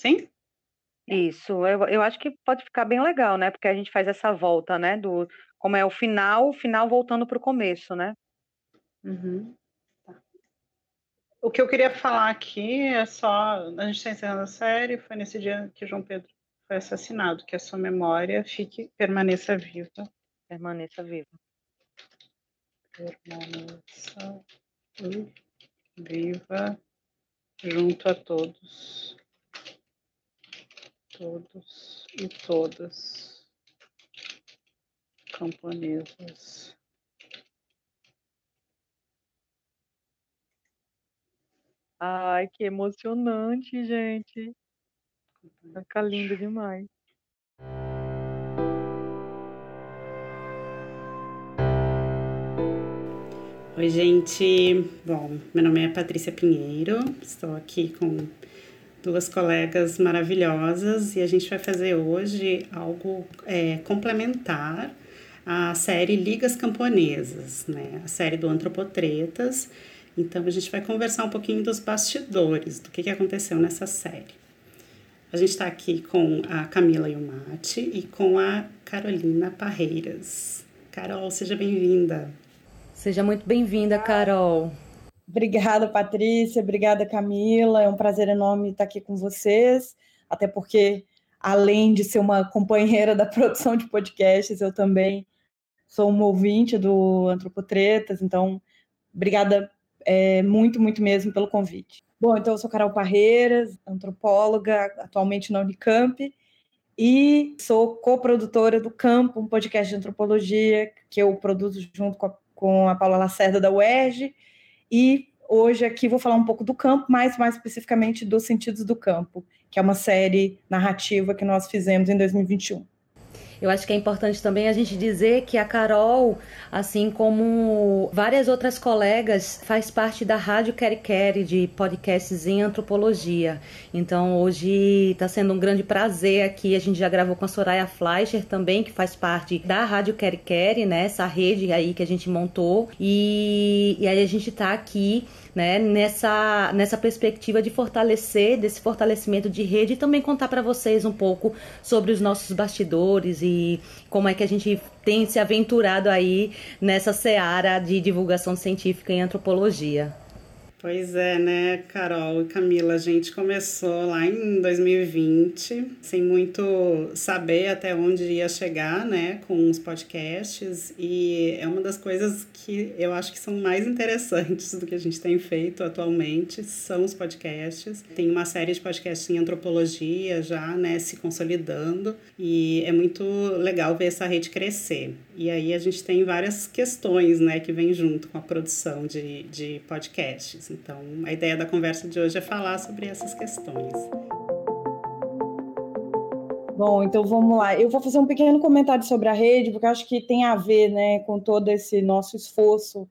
Sim? Isso, eu, eu acho que pode ficar bem legal, né? Porque a gente faz essa volta, né? Do como é o final, o final voltando para o começo, né? Uhum. Tá. O que eu queria falar aqui é só. A gente está encerrando a série, foi nesse dia que João Pedro foi assassinado, que a sua memória fique, permaneça viva. Permaneça viva. Permaneça viva junto a todos. Todos e todas camponesas. Ai, que emocionante, gente. Fica lindo demais. Oi, gente. Bom, meu nome é Patrícia Pinheiro, estou aqui com duas colegas maravilhosas e a gente vai fazer hoje algo é, complementar à série Ligas Camponesas, né? A série do Antropotretas. Então a gente vai conversar um pouquinho dos bastidores, do que, que aconteceu nessa série. A gente está aqui com a Camila Yumati e com a Carolina Parreiras. Carol, seja bem-vinda. Seja muito bem-vinda, Carol. Obrigada, Patrícia. Obrigada, Camila. É um prazer enorme estar aqui com vocês. Até porque, além de ser uma companheira da produção de podcasts, eu também sou uma ouvinte do Antropotretas. Então, obrigada é, muito, muito mesmo pelo convite. Bom, então eu sou Carol Parreiras, antropóloga, atualmente na Unicamp, e sou coprodutora do Campo, um podcast de antropologia que eu produzo junto com a com a Paula Lacerda da UERJ, e hoje aqui vou falar um pouco do campo, mas mais especificamente dos sentidos do campo, que é uma série narrativa que nós fizemos em 2021. Eu acho que é importante também a gente dizer que a Carol, assim como várias outras colegas, faz parte da Rádio Queri Queri de podcasts em antropologia. Então hoje está sendo um grande prazer aqui. A gente já gravou com a Soraya Fleischer também, que faz parte da Rádio Queri Queri, né? Essa rede aí que a gente montou. E, e aí a gente está aqui né, nessa, nessa perspectiva de fortalecer, desse fortalecimento de rede e também contar para vocês um pouco sobre os nossos bastidores e como é que a gente tem se aventurado aí nessa seara de divulgação científica em antropologia. Pois é, né, Carol e Camila, a gente começou lá em 2020, sem muito saber até onde ia chegar, né, com os podcasts, e é uma das coisas que eu acho que são mais interessantes do que a gente tem feito atualmente, são os podcasts. Tem uma série de podcasts em antropologia já, né, se consolidando, e é muito legal ver essa rede crescer. E aí a gente tem várias questões, né, que vêm junto com a produção de, de podcasts. Então, a ideia da conversa de hoje é falar sobre essas questões. Bom, então vamos lá. Eu vou fazer um pequeno comentário sobre a rede, porque acho que tem a ver né, com todo esse nosso esforço,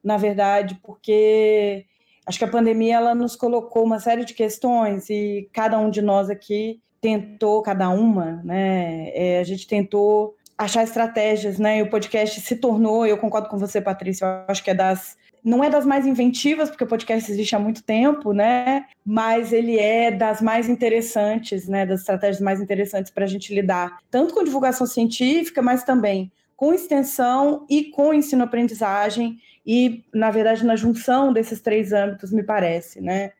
na verdade, porque acho que a pandemia ela nos colocou uma série de questões e cada um de nós aqui tentou, cada uma, né? É, a gente tentou achar estratégias, né? E o podcast se tornou, eu concordo com você, Patrícia, eu acho que é das não é das mais inventivas, porque o podcast existe há muito tempo, né? Mas ele é das mais interessantes, né? Das estratégias mais interessantes para a gente lidar, tanto com divulgação científica, mas também com extensão e com ensino-aprendizagem, e, na verdade, na junção desses três âmbitos, me parece, né?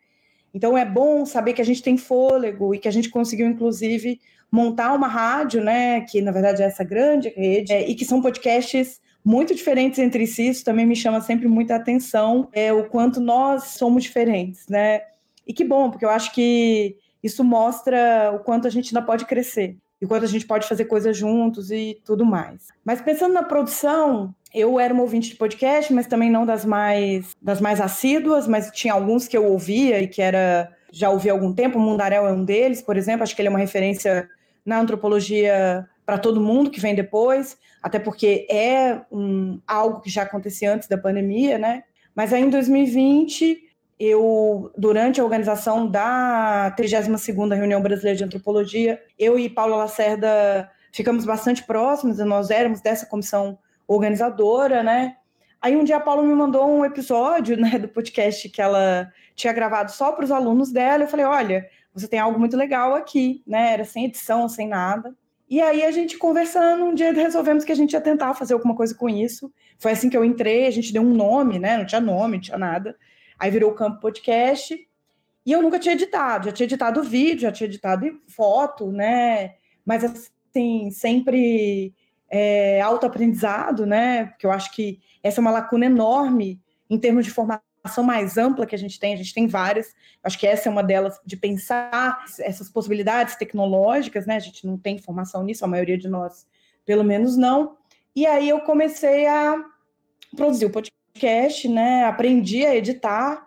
Então é bom saber que a gente tem fôlego e que a gente conseguiu, inclusive, montar uma rádio, né? Que na verdade é essa grande rede, é, e que são podcasts muito diferentes entre si, isso também me chama sempre muita atenção, é o quanto nós somos diferentes, né? E que bom, porque eu acho que isso mostra o quanto a gente ainda pode crescer, e o quanto a gente pode fazer coisas juntos e tudo mais. Mas pensando na produção, eu era uma ouvinte de podcast, mas também não das mais das mais assíduas, mas tinha alguns que eu ouvia e que era já ouvi há algum tempo, o Mundarel é um deles, por exemplo, acho que ele é uma referência na antropologia para todo mundo que vem depois, até porque é um, algo que já acontecia antes da pandemia, né? Mas aí em 2020, eu, durante a organização da 32ª Reunião Brasileira de Antropologia, eu e Paula Lacerda ficamos bastante próximos, nós éramos dessa comissão organizadora, né? Aí um dia a Paula me mandou um episódio né, do podcast que ela tinha gravado só para os alunos dela. Eu falei: olha, você tem algo muito legal aqui, né? Era sem edição, sem nada. E aí a gente conversando, um dia resolvemos que a gente ia tentar fazer alguma coisa com isso. Foi assim que eu entrei, a gente deu um nome, né? Não tinha nome, não tinha nada. Aí virou o Campo Podcast. E eu nunca tinha editado, já tinha editado vídeo, já tinha editado foto, né? Mas assim, sempre é, autoaprendizado, né? Porque eu acho que essa é uma lacuna enorme em termos de formação mais ampla que a gente tem, a gente tem várias, acho que essa é uma delas, de pensar essas possibilidades tecnológicas, né? A gente não tem formação nisso, a maioria de nós, pelo menos, não. E aí eu comecei a produzir o podcast, né? Aprendi a editar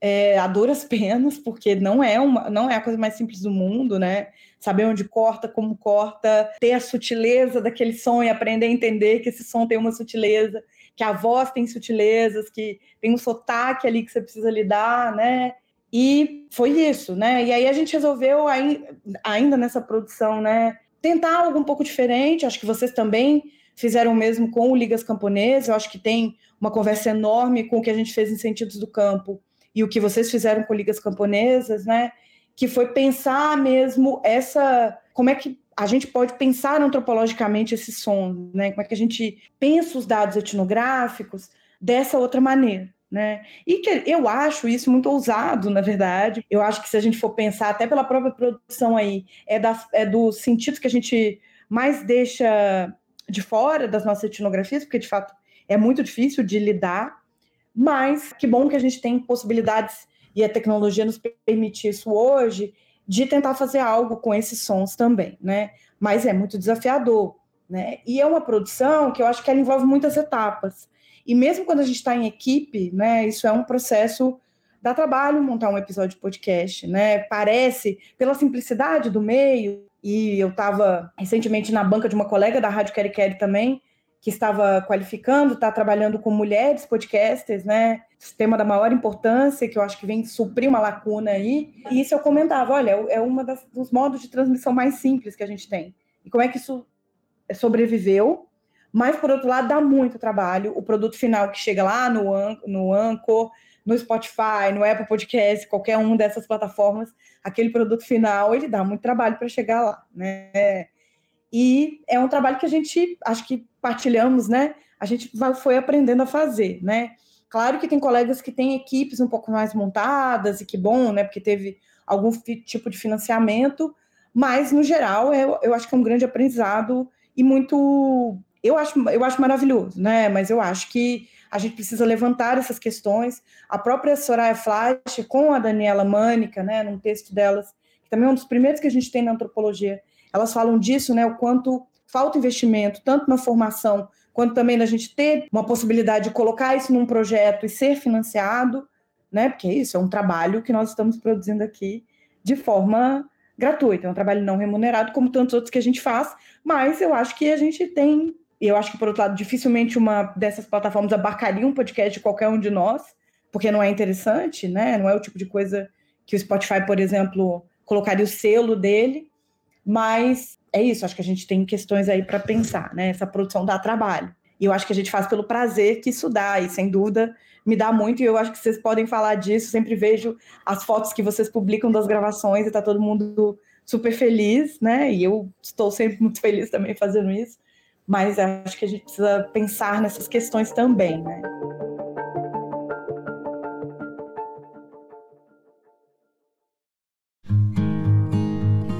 é, a duras penas, porque não é, uma, não é a coisa mais simples do mundo, né? Saber onde corta, como corta, ter a sutileza daquele som e aprender a entender que esse som tem uma sutileza que a voz tem sutilezas, que tem um sotaque ali que você precisa lidar, né? E foi isso, né? E aí a gente resolveu, ainda nessa produção, né, tentar algo um pouco diferente. Acho que vocês também fizeram o mesmo com o Ligas Camponesas. Eu acho que tem uma conversa enorme com o que a gente fez em Sentidos do Campo e o que vocês fizeram com Ligas Camponesas, né? Que foi pensar mesmo essa. Como é que a gente pode pensar antropologicamente esse som, né? Como é que a gente pensa os dados etnográficos dessa outra maneira, né? E que eu acho isso muito ousado, na verdade. Eu acho que se a gente for pensar até pela própria produção aí, é, da, é dos sentidos que a gente mais deixa de fora das nossas etnografias, porque de fato é muito difícil de lidar, mas que bom que a gente tem possibilidades e a tecnologia nos permite isso hoje de tentar fazer algo com esses sons também, né? Mas é muito desafiador, né? E é uma produção que eu acho que ela envolve muitas etapas. E mesmo quando a gente está em equipe, né? Isso é um processo dá trabalho montar um episódio de podcast, né? Parece pela simplicidade do meio. E eu estava recentemente na banca de uma colega da Rádio Queri Queri também, que estava qualificando, está trabalhando com mulheres podcasters, né? Tema da maior importância, que eu acho que vem suprir uma lacuna aí. E isso eu comentava, olha, é um dos modos de transmissão mais simples que a gente tem. E como é que isso sobreviveu? Mas, por outro lado, dá muito trabalho. O produto final que chega lá no, no Anchor, no Spotify, no Apple Podcast, qualquer um dessas plataformas, aquele produto final, ele dá muito trabalho para chegar lá, né? E é um trabalho que a gente, acho que partilhamos, né? A gente foi aprendendo a fazer, né? Claro que tem colegas que têm equipes um pouco mais montadas e que bom, né? Porque teve algum tipo de financiamento, mas no geral eu, eu acho que é um grande aprendizado e muito eu acho, eu acho maravilhoso, né? Mas eu acho que a gente precisa levantar essas questões. A própria Soraya Flash, com a Daniela Mânica, né, num texto delas, que também é um dos primeiros que a gente tem na antropologia, elas falam disso, né, o quanto falta investimento, tanto na formação, quanto também na gente ter uma possibilidade de colocar isso num projeto e ser financiado, né, porque isso é um trabalho que nós estamos produzindo aqui de forma gratuita, é um trabalho não remunerado, como tantos outros que a gente faz, mas eu acho que a gente tem, eu acho que, por outro lado, dificilmente uma dessas plataformas abarcaria um podcast de qualquer um de nós, porque não é interessante, né, não é o tipo de coisa que o Spotify, por exemplo, colocaria o selo dele, mas é isso, acho que a gente tem questões aí para pensar, né? Essa produção dá trabalho. E eu acho que a gente faz pelo prazer que isso dá, e sem dúvida me dá muito, e eu acho que vocês podem falar disso. Sempre vejo as fotos que vocês publicam das gravações e tá todo mundo super feliz, né? E eu estou sempre muito feliz também fazendo isso. Mas acho que a gente precisa pensar nessas questões também, né?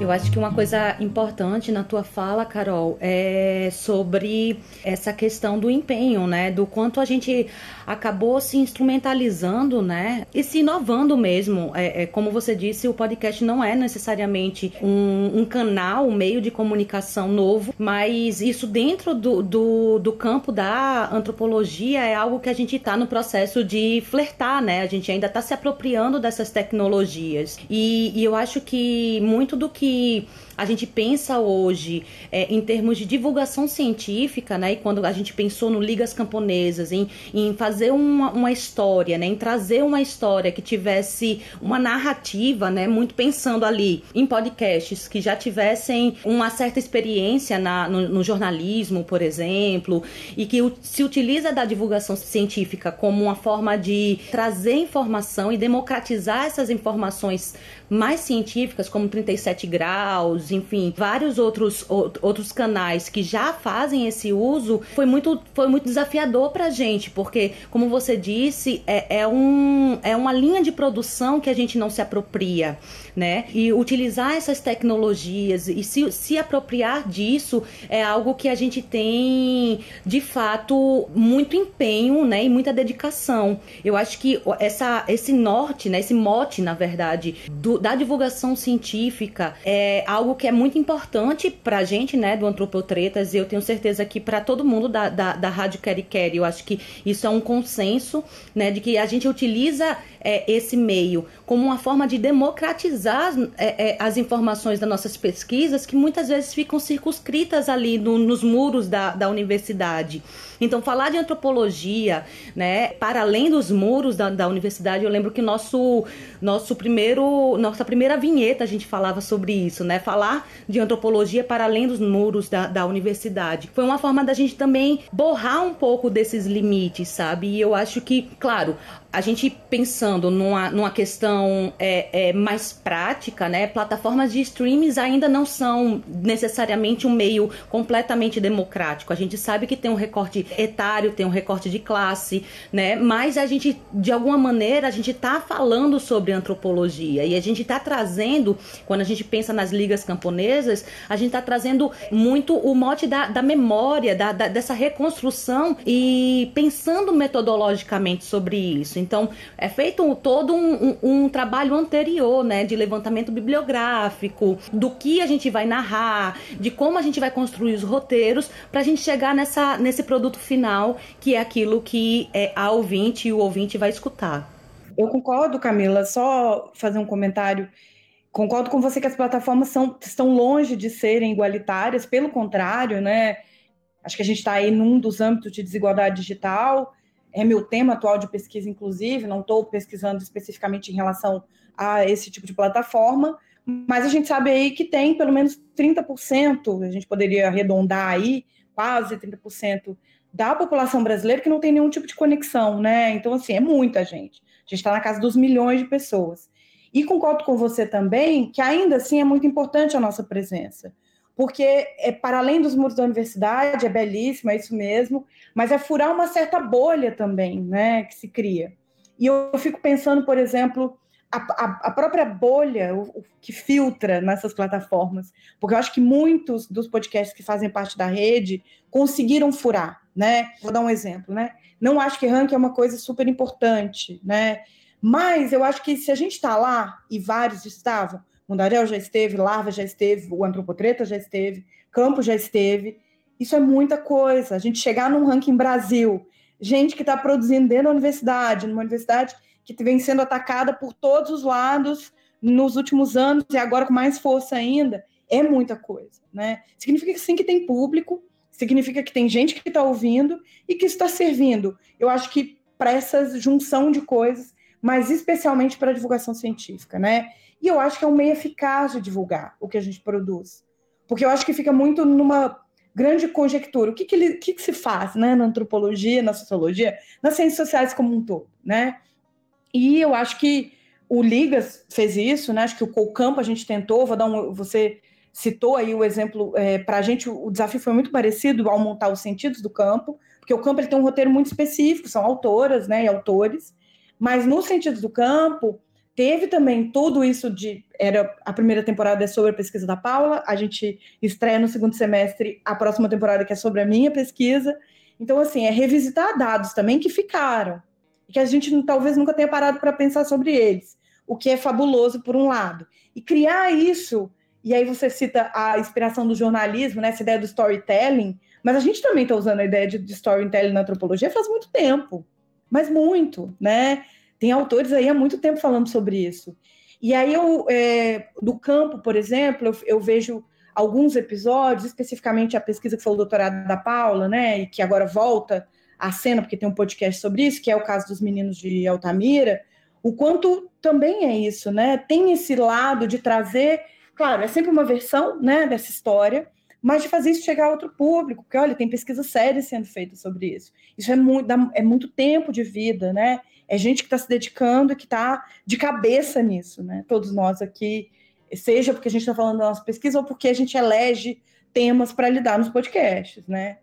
Eu acho que uma coisa importante na tua fala, Carol, é sobre essa questão do empenho, né? Do quanto a gente acabou se instrumentalizando, né? E se inovando mesmo. É, é como você disse, o podcast não é necessariamente um, um, canal, um meio de comunicação novo, mas isso dentro do, do, do campo da antropologia é algo que a gente está no processo de flertar, né? A gente ainda está se apropriando dessas tecnologias. E, e eu acho que muito do que que a gente pensa hoje é, em termos de divulgação científica, né? E quando a gente pensou no Ligas Camponesas, em, em fazer uma, uma história, né? Em trazer uma história que tivesse uma narrativa, né? Muito pensando ali em podcasts que já tivessem uma certa experiência na, no, no jornalismo, por exemplo, e que se utiliza da divulgação científica como uma forma de trazer informação e democratizar essas informações mais científicas, como 37 graus, enfim, vários outros, outros canais que já fazem esse uso, foi muito, foi muito desafiador para a gente, porque, como você disse, é, é, um, é uma linha de produção que a gente não se apropria, né? E utilizar essas tecnologias e se, se apropriar disso é algo que a gente tem, de fato, muito empenho, né? E muita dedicação. Eu acho que essa, esse norte, né? Esse mote, na verdade, do, da divulgação científica é algo que é muito importante para a gente, né, do Antropotretas, e eu tenho certeza que para todo mundo da, da, da Rádio Queri Queri, eu acho que isso é um consenso, né, de que a gente utiliza é, esse meio como uma forma de democratizar é, é, as informações das nossas pesquisas, que muitas vezes ficam circunscritas ali no, nos muros da, da universidade. Então, falar de antropologia, né, para além dos muros da, da universidade, eu lembro que nosso, nosso primeiro, nossa primeira vinheta a gente falava sobre isso, né? Falar de antropologia para além dos muros da, da universidade. Foi uma forma da gente também borrar um pouco desses limites, sabe? E eu acho que, claro, a gente pensando numa, numa questão é, é, mais prática, né? Plataformas de streams ainda não são necessariamente um meio completamente democrático. A gente sabe que tem um recorte etário, tem um recorte de classe, né? Mas a gente, de alguma maneira, a gente está falando sobre antropologia e a gente está trazendo, quando a gente pensa nas ligas camponesas, a gente está trazendo muito o mote da, da memória, da, da, dessa reconstrução e pensando metodologicamente sobre isso. Então, é feito todo um, um, um trabalho anterior, né, de levantamento bibliográfico, do que a gente vai narrar, de como a gente vai construir os roteiros, para a gente chegar nessa, nesse produto final, que é aquilo que é, a ouvinte e o ouvinte vai escutar. Eu concordo, Camila, só fazer um comentário. Concordo com você que as plataformas são, estão longe de serem igualitárias, pelo contrário, né? Acho que a gente está aí num dos âmbitos de desigualdade digital, é meu tema atual de pesquisa, inclusive, não estou pesquisando especificamente em relação a esse tipo de plataforma, mas a gente sabe aí que tem pelo menos 30%, a gente poderia arredondar aí, quase 30% da população brasileira que não tem nenhum tipo de conexão, né? Então, assim, é muita gente. A gente está na casa dos milhões de pessoas. E concordo com você também que ainda assim é muito importante a nossa presença porque é para além dos muros da universidade, é belíssimo, é isso mesmo, mas é furar uma certa bolha também, né, que se cria. E eu fico pensando, por exemplo, a, a, a própria bolha o, o, que filtra nessas plataformas, porque eu acho que muitos dos podcasts que fazem parte da rede conseguiram furar, né? Vou dar um exemplo, né? Não acho que ranking é uma coisa super importante, né? Mas eu acho que se a gente está lá e vários estavam, Mundaréu já esteve, Larva já esteve, o Antropotreta já esteve, Campo já esteve. Isso é muita coisa. A gente chegar num ranking Brasil, gente que está produzindo dentro da universidade, numa universidade que vem sendo atacada por todos os lados nos últimos anos e agora com mais força ainda, é muita coisa, né? Significa sim que tem público, significa que tem gente que está ouvindo e que está servindo. Eu acho que para essa junção de coisas, mas especialmente para a divulgação científica, né? E eu acho que é um meio eficaz de divulgar o que a gente produz. Porque eu acho que fica muito numa grande conjectura. O que, que, ele, que, que se faz né, na antropologia, na sociologia, nas ciências sociais como um todo, né? E eu acho que o Ligas fez isso, né? Acho que o Campo a gente tentou, vou dar um, você citou aí o exemplo, é, para a gente o desafio foi muito parecido ao montar os sentidos do campo, porque o campo ele tem um roteiro muito específico, são autoras né, e autores, mas nos sentidos do campo, Teve também tudo isso de. Era a primeira temporada é sobre a pesquisa da Paula, a gente estreia no segundo semestre a próxima temporada que é sobre a minha pesquisa. Então, assim, é revisitar dados também que ficaram, que a gente talvez nunca tenha parado para pensar sobre eles, o que é fabuloso por um lado. E criar isso, e aí você cita a inspiração do jornalismo, né, essa ideia do storytelling, mas a gente também está usando a ideia de, de storytelling na antropologia faz muito tempo, mas muito, né? Tem autores aí há muito tempo falando sobre isso. E aí eu, é, do campo, por exemplo, eu, eu, vejo alguns episódios, especificamente a pesquisa que foi o doutorado da Paula, né, e que agora volta à cena, porque tem um podcast sobre isso, que é o caso dos meninos de Altamira, o quanto também é isso, né? Tem esse lado de trazer, claro, é sempre uma versão, né, dessa história, mas de fazer isso chegar a outro público, porque olha, tem pesquisa séria sendo feita sobre isso. Isso é muito, é muito tempo de vida, né? É gente que está se dedicando e que está de cabeça nisso, né? Todos nós aqui, seja porque a gente está falando da nossa pesquisa ou porque a gente elege temas para lidar nos podcasts, né?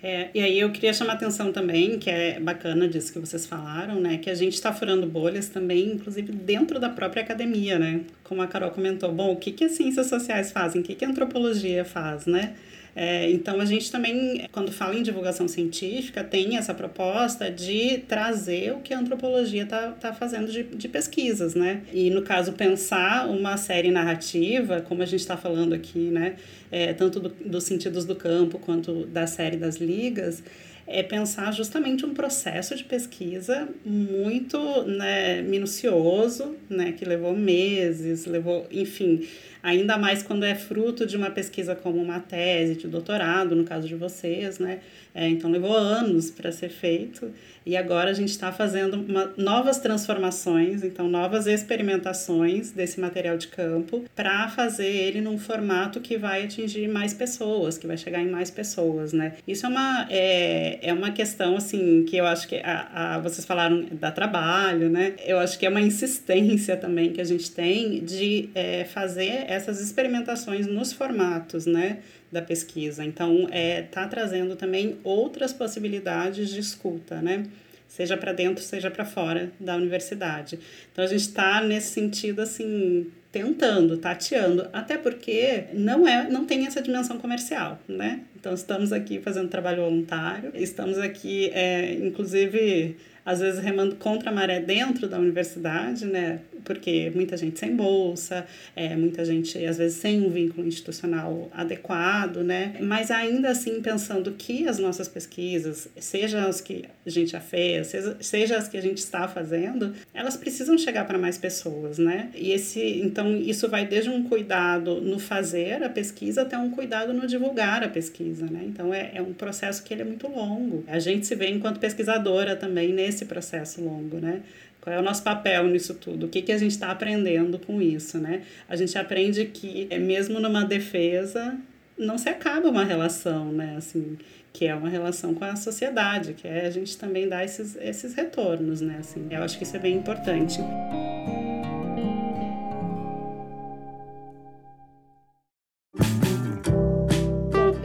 É, e aí eu queria chamar atenção também, que é bacana disso que vocês falaram, né? Que a gente está furando bolhas também, inclusive dentro da própria academia, né? Como a Carol comentou, bom, o que, que as ciências sociais fazem? O que, que a antropologia faz, né? É, então, a gente também, quando fala em divulgação científica, tem essa proposta de trazer o que a antropologia está tá fazendo de, de pesquisas, né? E, no caso, pensar uma série narrativa, como a gente está falando aqui, né? É, tanto do, dos sentidos do campo quanto da série das ligas, é pensar justamente um processo de pesquisa muito né, minucioso, né, que levou meses, levou, enfim, ainda mais quando é fruto de uma pesquisa como uma tese de doutorado, no caso de vocês, né? É, então levou anos para ser feito e agora a gente está fazendo uma, novas transformações, então novas experimentações desse material de campo para fazer ele num formato que vai atingir mais pessoas, que vai chegar em mais pessoas, né? Isso é uma, é, é uma questão assim que eu acho que a, a, vocês falaram da trabalho, né? Eu acho que é uma insistência também que a gente tem de é, fazer essas experimentações nos formatos, né? Da pesquisa. Então, é tá trazendo também outras possibilidades de escuta, né? Seja para dentro, seja para fora da universidade. Então, a gente está nesse sentido assim tentando, tateando, até porque não é, não tem essa dimensão comercial, né? Então estamos aqui fazendo trabalho voluntário, estamos aqui, é, inclusive às vezes remando contra a maré dentro da universidade, né? Porque muita gente sem bolsa, é, muita gente às vezes sem um vínculo institucional adequado, né? Mas ainda assim pensando que as nossas pesquisas, seja as que a gente já fez, seja, seja as que a gente está fazendo, elas precisam chegar para mais pessoas, né? E esse, então isso vai desde um cuidado no fazer a pesquisa até um cuidado no divulgar a pesquisa, né? Então é, é um processo que ele é muito longo. A gente se vê enquanto pesquisadora também nesse esse processo longo, né? Qual é o nosso papel nisso tudo? O que, que a gente está aprendendo com isso, né? A gente aprende que, é mesmo numa defesa, não se acaba uma relação, né? Assim, que é uma relação com a sociedade, que é a gente também dar esses, esses retornos, né? Assim, eu acho que isso é bem importante.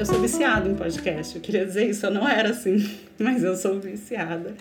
Eu sou viciada em podcast. Eu queria dizer isso, eu não era assim, mas eu sou viciada.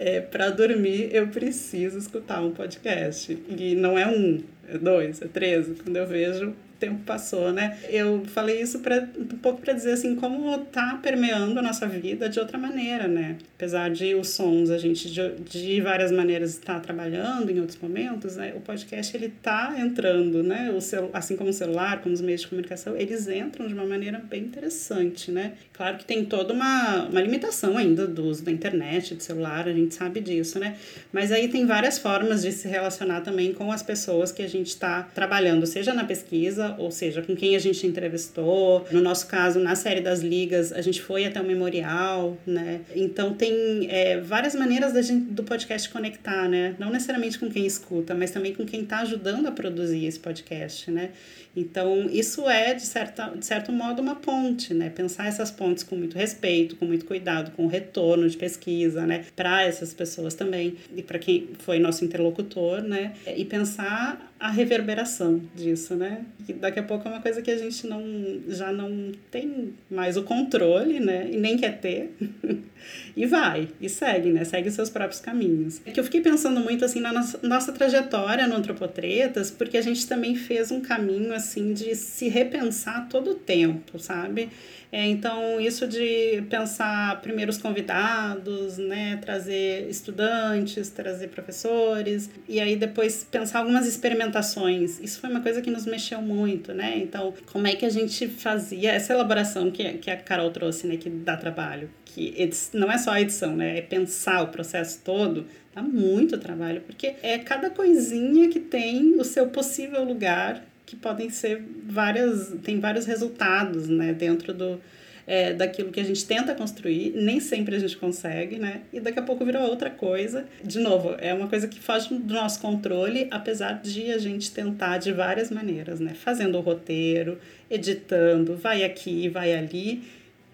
É, para dormir, eu preciso escutar um podcast. E não é um, é dois, é três. Quando eu vejo, tempo passou, né? Eu falei isso pra, um pouco para dizer assim como tá permeando a nossa vida de outra maneira, né? Apesar de os sons a gente de, de várias maneiras estar trabalhando em outros momentos, né? O podcast ele tá entrando, né? O celu, assim como o celular, como os meios de comunicação, eles entram de uma maneira bem interessante, né? Claro que tem toda uma, uma limitação ainda do uso da internet, do celular, a gente sabe disso, né? Mas aí tem várias formas de se relacionar também com as pessoas que a gente está trabalhando, seja na pesquisa ou seja, com quem a gente entrevistou. No nosso caso, na série das ligas, a gente foi até o memorial, né? Então tem é, várias maneiras da gente, do podcast conectar, né? Não necessariamente com quem escuta, mas também com quem está ajudando a produzir esse podcast, né? Então, isso é, de, certa, de certo modo, uma ponte, né? Pensar essas pontes com muito respeito, com muito cuidado, com retorno de pesquisa, né? Para essas pessoas também, e para quem foi nosso interlocutor, né? E pensar a reverberação disso, né? Que daqui a pouco é uma coisa que a gente não já não tem mais o controle, né? E nem quer ter. e vai, e segue, né? Segue seus próprios caminhos. É que eu fiquei pensando muito assim na nossa, nossa trajetória no Antropotretas, porque a gente também fez um caminho assim de se repensar todo o tempo, sabe? É, então, isso de pensar primeiro os convidados, né, trazer estudantes, trazer professores, e aí depois pensar algumas experimentações. Isso foi uma coisa que nos mexeu muito, né? Então, como é que a gente fazia essa elaboração que, que a Carol trouxe, né, que dá trabalho? que não é só a edição, né? É pensar o processo todo, dá muito trabalho, porque é cada coisinha que tem o seu possível lugar, que podem ser várias, tem vários resultados, né, dentro do, é, daquilo que a gente tenta construir, nem sempre a gente consegue, né? E daqui a pouco virou outra coisa. De novo, é uma coisa que foge do nosso controle, apesar de a gente tentar de várias maneiras, né? Fazendo o roteiro, editando, vai aqui, vai ali.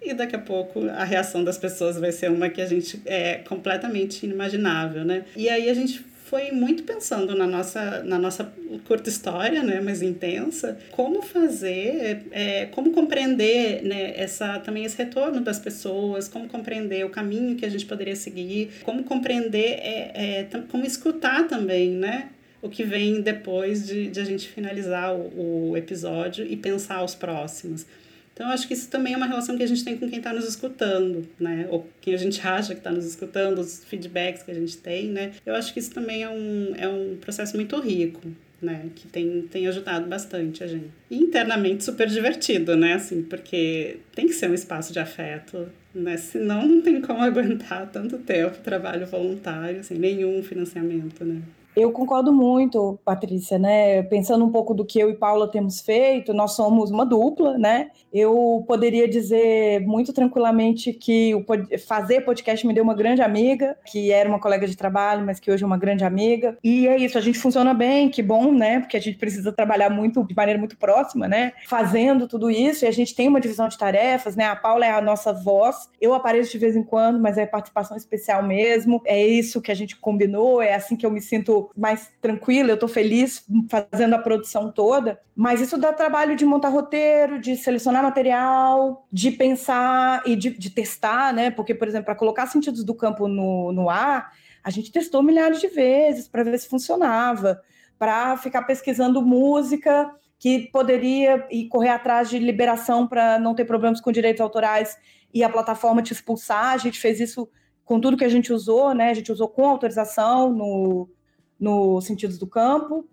E daqui a pouco a reação das pessoas vai ser uma que a gente é completamente inimaginável, né? E aí a gente foi muito pensando na nossa, na nossa curta história, né, mais intensa, como fazer, é, como compreender né, essa, também esse retorno das pessoas, como compreender o caminho que a gente poderia seguir, como compreender, é, é, como escutar também, né, o que vem depois de, de a gente finalizar o, o episódio e pensar os próximos. Então, eu acho que isso também é uma relação que a gente tem com quem está nos escutando, né? Ou quem a gente acha que está nos escutando, os feedbacks que a gente tem, né? Eu acho que isso também é um, é um processo muito rico, né? Que tem, tem ajudado bastante a gente. E internamente super divertido, né? Assim, porque tem que ser um espaço de afeto, né? Senão não tem como aguentar tanto tempo trabalho voluntário, sem nenhum financiamento, né? Eu concordo muito, Patrícia, né? Pensando um pouco do que eu e Paula temos feito, nós somos uma dupla, né? Eu poderia dizer muito tranquilamente que fazer podcast me deu uma grande amiga, que era uma colega de trabalho, mas que hoje é uma grande amiga. E é isso, a gente funciona bem, que bom, né? Porque a gente precisa trabalhar muito de maneira muito próxima, né? Fazendo tudo isso, e a gente tem uma divisão de tarefas, né? A Paula é a nossa voz. Eu apareço de vez em quando, mas é participação especial mesmo. É isso que a gente combinou, é assim que eu me sinto mais tranquila, eu estou feliz fazendo a produção toda, mas isso dá trabalho de montar roteiro, de selecionar material, de pensar e de, de testar, né? Porque, por exemplo, para colocar sentidos do campo no, no ar, a gente testou milhares de vezes para ver se funcionava, para ficar pesquisando música que poderia e correr atrás de liberação para não ter problemas com direitos autorais e a plataforma te expulsar. A gente fez isso com tudo que a gente usou, né? A gente usou com autorização no, no Sentidos do Campo.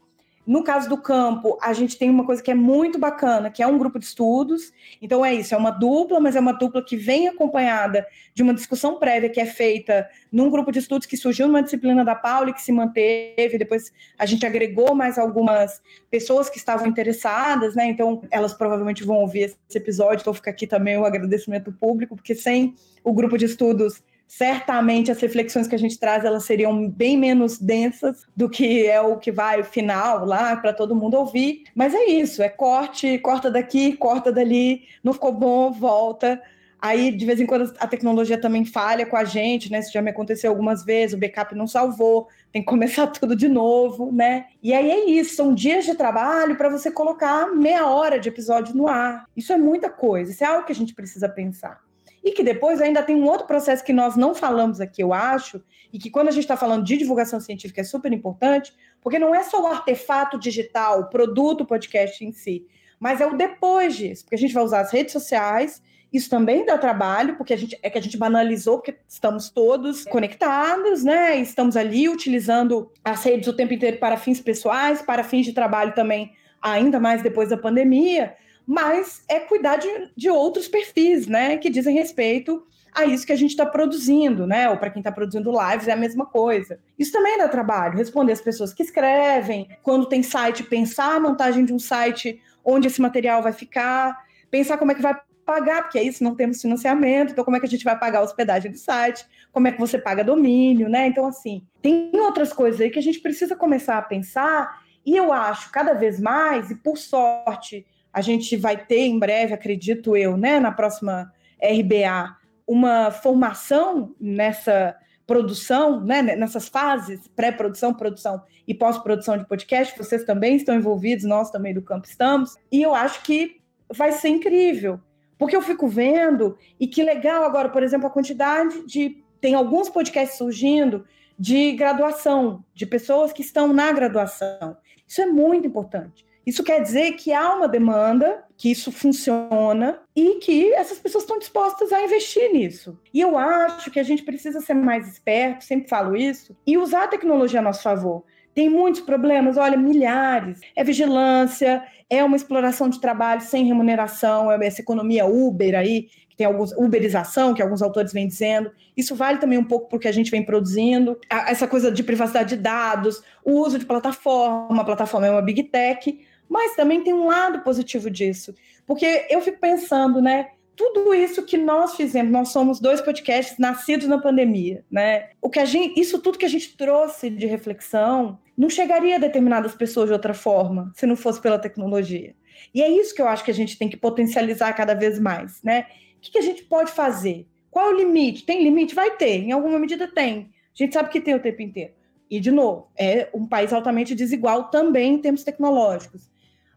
No caso do campo, a gente tem uma coisa que é muito bacana, que é um grupo de estudos. Então é isso, é uma dupla, mas é uma dupla que vem acompanhada de uma discussão prévia que é feita num grupo de estudos que surgiu numa disciplina da Paula e que se manteve. Depois a gente agregou mais algumas pessoas que estavam interessadas, né? Então elas provavelmente vão ouvir esse episódio. Então fica aqui também o agradecimento público, porque sem o grupo de estudos certamente as reflexões que a gente traz elas seriam bem menos densas do que é o que vai final lá para todo mundo ouvir. Mas é isso, é corte, corta daqui, corta dali, não ficou bom, volta. Aí, de vez em quando, a tecnologia também falha com a gente, né? Isso já me aconteceu algumas vezes, o backup não salvou, tem que começar tudo de novo, né? E aí é isso, são dias de trabalho para você colocar meia hora de episódio no ar. Isso é muita coisa, isso é algo que a gente precisa pensar. E que depois ainda tem um outro processo que nós não falamos aqui, eu acho, e que quando a gente está falando de divulgação científica é super importante, porque não é só o artefato digital, o produto podcast em si, mas é o depois disso, porque a gente vai usar as redes sociais, isso também dá trabalho, porque a gente é que a gente banalizou, porque estamos todos conectados, né? Estamos ali utilizando as redes o tempo inteiro para fins pessoais, para fins de trabalho também, ainda mais depois da pandemia mas é cuidar de, de outros perfis, né, que dizem respeito a isso que a gente está produzindo, né? Ou para quem está produzindo lives é a mesma coisa. Isso também dá trabalho, responder as pessoas que escrevem, quando tem site, pensar a montagem de um site onde esse material vai ficar, pensar como é que vai pagar, porque é isso, não temos financiamento, então como é que a gente vai pagar a hospedagem do site, como é que você paga domínio, né? Então, assim, tem outras coisas aí que a gente precisa começar a pensar, e eu acho cada vez mais, e por sorte, a gente vai ter em breve, acredito eu, né, na próxima RBA, uma formação nessa produção, né, nessas fases, pré-produção, produção e pós-produção de podcast. Vocês também estão envolvidos, nós também do campo estamos. E eu acho que vai ser incrível, porque eu fico vendo, e que legal agora, por exemplo, a quantidade de. Tem alguns podcasts surgindo de graduação, de pessoas que estão na graduação. Isso é muito importante. Isso quer dizer que há uma demanda, que isso funciona e que essas pessoas estão dispostas a investir nisso. E eu acho que a gente precisa ser mais esperto, sempre falo isso, e usar a tecnologia a nosso favor. Tem muitos problemas, olha, milhares. É vigilância, é uma exploração de trabalho sem remuneração, é essa economia Uber aí, que tem alguns uberização, que alguns autores vêm dizendo. Isso vale também um pouco porque a gente vem produzindo. Essa coisa de privacidade de dados, o uso de plataforma, a plataforma é uma big tech, mas também tem um lado positivo disso. Porque eu fico pensando, né? Tudo isso que nós fizemos, nós somos dois podcasts nascidos na pandemia, né? O que a gente, isso tudo que a gente trouxe de reflexão não chegaria a determinadas pessoas de outra forma, se não fosse pela tecnologia. E é isso que eu acho que a gente tem que potencializar cada vez mais, né? que, que a gente pode fazer? Qual é o limite? Tem limite? Vai ter, em alguma medida tem. A gente sabe que tem o tempo inteiro. E, de novo, é um país altamente desigual também em termos tecnológicos.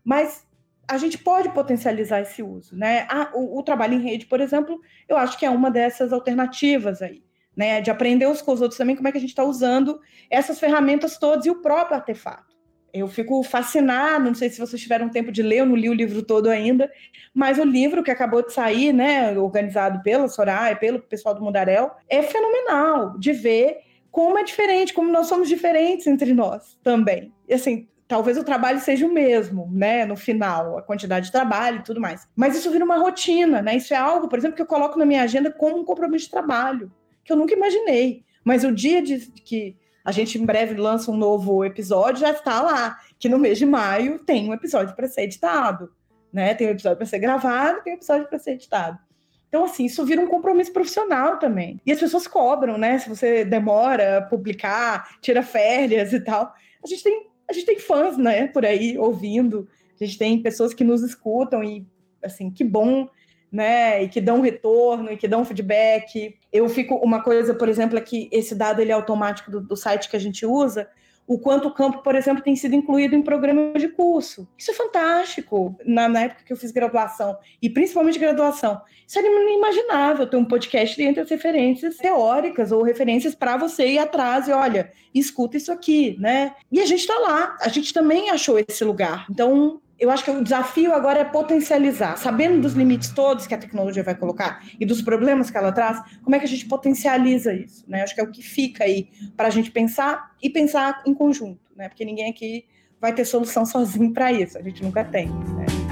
Mas a gente pode potencializar esse uso. Né? o, o, trabalho em rede, por exemplo, eu acho que é uma dessas alternativas aí. Né? De aprender uns com os outros também como é que a gente está usando essas ferramentas todas e o próprio artefato. Eu fico fascinado, não sei se vocês tiveram tempo de ler, eu não li o livro todo ainda, mas o livro que acabou de sair, né, organizado pela Soraya, pelo pessoal do Mundarel, é fenomenal de ver como é diferente, como nós somos diferentes entre nós também. E assim, talvez o trabalho seja o mesmo, né, no final, a quantidade de trabalho e tudo mais. Mas isso vira uma rotina, né? Isso é algo, por exemplo, que eu coloco na minha agenda como um compromisso de trabalho, que eu nunca imaginei. Mas o dia de que a gente em breve lança um novo episódio, já está lá, que no mês de maio tem um episódio para ser editado, né? Tem um episódio para ser gravado, tem um episódio para ser editado. Então, assim, isso vira um compromisso profissional também. E as pessoas cobram, né? Se você demora a publicar, tira férias e tal. A gente tem, a gente tem fãs, né, por aí ouvindo. A gente tem pessoas que nos escutam e, assim, que bom né, e que dão retorno e que dão feedback. Eu fico uma coisa, por exemplo, é que esse dado ele é automático do, do site que a gente usa, o quanto o campo, por exemplo, tem sido incluído em programas de curso. Isso é fantástico. Na, na, época que eu fiz graduação, e principalmente graduação, isso era inimaginável ter um podcast entre as referências teóricas ou referências para você ir atrás e olha, escuta isso aqui, né? E a gente está lá, a gente também achou esse lugar. Então, eu acho que o desafio agora é potencializar, sabendo dos limites todos que a tecnologia vai colocar e dos problemas que ela traz, como é que a gente potencializa isso, né? Acho que é o que fica aí para a gente pensar e pensar em conjunto, né? Porque ninguém aqui vai ter solução sozinho para isso, a gente nunca tem, né?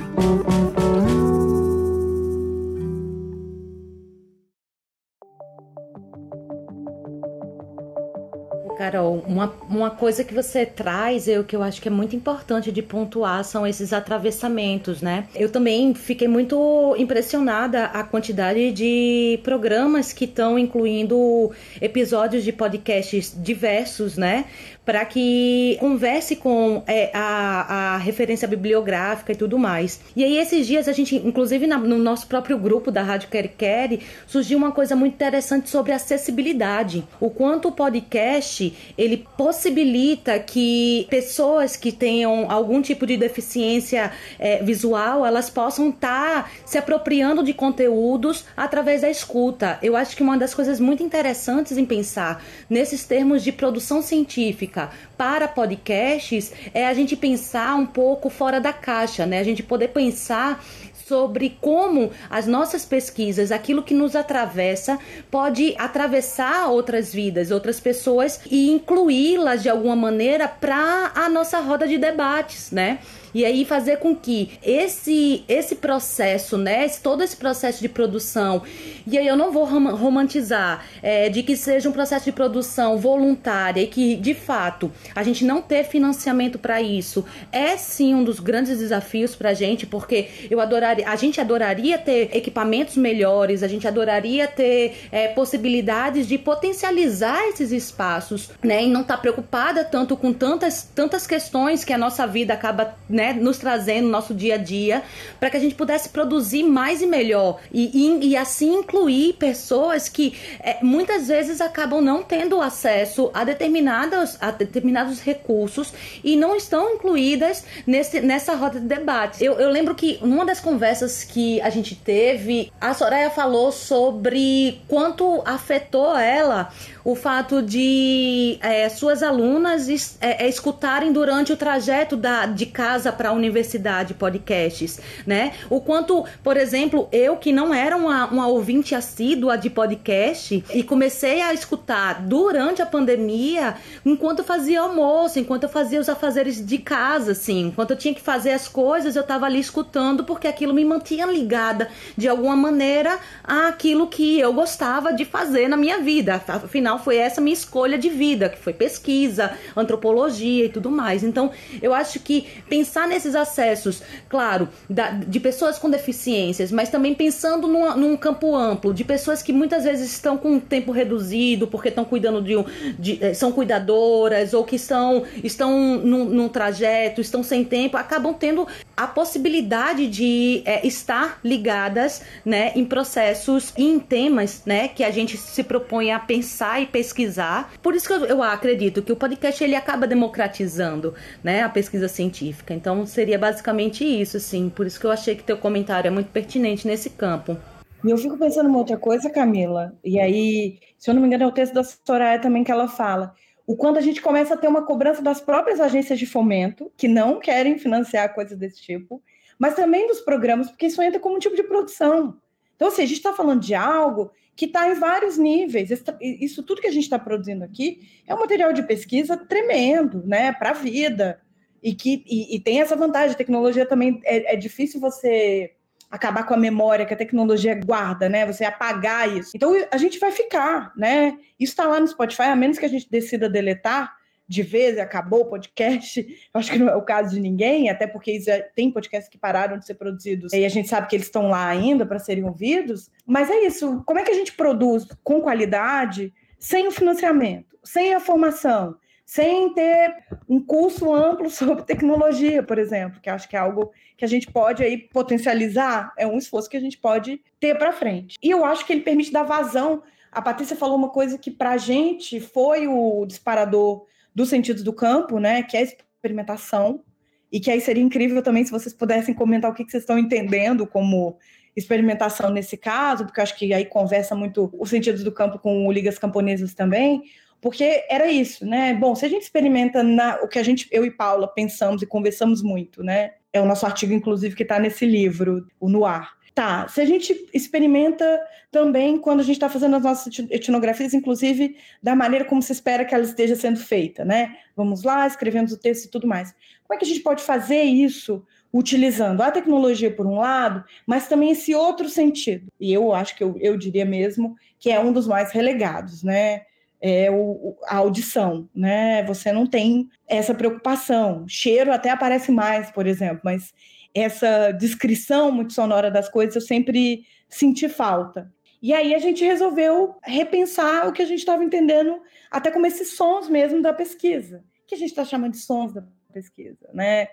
Carol, uma, uma coisa que você traz, eu que eu acho que é muito importante de pontuar são esses atravessamentos, né? Eu também fiquei muito impressionada a quantidade de programas que estão incluindo episódios de podcasts diversos, né? Para que converse com é, a, a referência bibliográfica e tudo mais. E aí, esses dias, a gente, inclusive na, no nosso próprio grupo da Rádio Quer Quer, surgiu uma coisa muito interessante sobre acessibilidade. O quanto o podcast ele possibilita que pessoas que tenham algum tipo de deficiência é, visual elas possam estar tá se apropriando de conteúdos através da escuta. Eu acho que uma das coisas muito interessantes em pensar nesses termos de produção científica para podcasts é a gente pensar um pouco fora da caixa, né? A gente poder pensar sobre como as nossas pesquisas, aquilo que nos atravessa, pode atravessar outras vidas, outras pessoas e incluí-las de alguma maneira para a nossa roda de debates, né? E aí fazer com que esse esse processo, né, todo esse processo de produção, e aí eu não vou romantizar é, de que seja um processo de produção voluntária e que de fato a gente não ter financiamento para isso é sim um dos grandes desafios para a gente, porque eu adoraria, a gente adoraria ter equipamentos melhores, a gente adoraria ter é, possibilidades de potencializar esses espaços, né, e não estar tá preocupada tanto com tantas tantas questões que a nossa vida acaba, né, né, nos trazendo no nosso dia a dia, para que a gente pudesse produzir mais e melhor e, e, e assim incluir pessoas que é, muitas vezes acabam não tendo acesso a determinados, a determinados recursos e não estão incluídas nesse, nessa roda de debate. Eu, eu lembro que numa das conversas que a gente teve, a Soraya falou sobre quanto afetou ela o fato de é, suas alunas es, é, é escutarem durante o trajeto da, de casa para a universidade podcasts, né? O quanto, por exemplo, eu que não era uma, uma ouvinte assídua de podcast e comecei a escutar durante a pandemia, enquanto eu fazia almoço, enquanto eu fazia os afazeres de casa, assim, enquanto eu tinha que fazer as coisas, eu estava ali escutando porque aquilo me mantinha ligada de alguma maneira àquilo que eu gostava de fazer na minha vida. Afinal, foi essa minha escolha de vida, que foi pesquisa, antropologia e tudo mais. Então, eu acho que pensar nesses acessos, claro, da, de pessoas com deficiências, mas também pensando num, num, campo amplo, de pessoas que muitas vezes estão com um tempo reduzido, porque estão cuidando de, um, de eh, são cuidadoras, ou que estão, estão num, num trajeto, estão sem tempo, acabam tendo a possibilidade de é, estar ligadas né, em processos e em temas né, que a gente se propõe a pensar e pesquisar. Por isso que eu, eu acredito que o podcast ele acaba democratizando né, a pesquisa científica. Então seria basicamente isso, assim. Por isso que eu achei que teu comentário é muito pertinente nesse campo. E eu fico pensando uma outra coisa, Camila, e aí, se eu não me engano, é o texto da Soraya também que ela fala o quanto a gente começa a ter uma cobrança das próprias agências de fomento, que não querem financiar coisas desse tipo, mas também dos programas, porque isso entra como um tipo de produção. Então, assim, a gente está falando de algo que está em vários níveis. Isso tudo que a gente está produzindo aqui é um material de pesquisa tremendo, né, para a vida. E que e, e, tem essa vantagem. A tecnologia também é, é difícil você acabar com a memória que a tecnologia guarda, né? Você apagar isso. Então a gente vai ficar, né? Isso está lá no Spotify, a menos que a gente decida deletar de vez acabou o podcast. Eu acho que não é o caso de ninguém, até porque já tem podcasts que pararam de ser produzidos e a gente sabe que eles estão lá ainda para serem ouvidos. Mas é isso. Como é que a gente produz com qualidade sem o financiamento, sem a formação? Sem ter um curso amplo sobre tecnologia, por exemplo, que acho que é algo que a gente pode aí potencializar, é um esforço que a gente pode ter para frente. E eu acho que ele permite dar vazão. A Patrícia falou uma coisa que para a gente foi o disparador dos sentidos do campo, né, que é a experimentação, e que aí seria incrível também se vocês pudessem comentar o que, que vocês estão entendendo como experimentação nesse caso, porque acho que aí conversa muito os sentidos do campo com o Ligas Camponesas também, porque era isso, né? Bom, se a gente experimenta na, o que a gente, eu e Paula, pensamos e conversamos muito, né? É o nosso artigo, inclusive, que está nesse livro, o Noir. Tá, se a gente experimenta também quando a gente está fazendo as nossas etnografias, inclusive da maneira como se espera que ela esteja sendo feita, né? Vamos lá, escrevemos o texto e tudo mais. Como é que a gente pode fazer isso utilizando a tecnologia por um lado, mas também esse outro sentido? E eu acho que eu, eu diria mesmo que é um dos mais relegados, né? É o, a audição, né? Você não tem essa preocupação. Cheiro até aparece mais, por exemplo, mas essa descrição muito sonora das coisas eu sempre senti falta. E aí a gente resolveu repensar o que a gente estava entendendo, até como esses sons mesmo da pesquisa, que a gente está chamando de sons da pesquisa, né?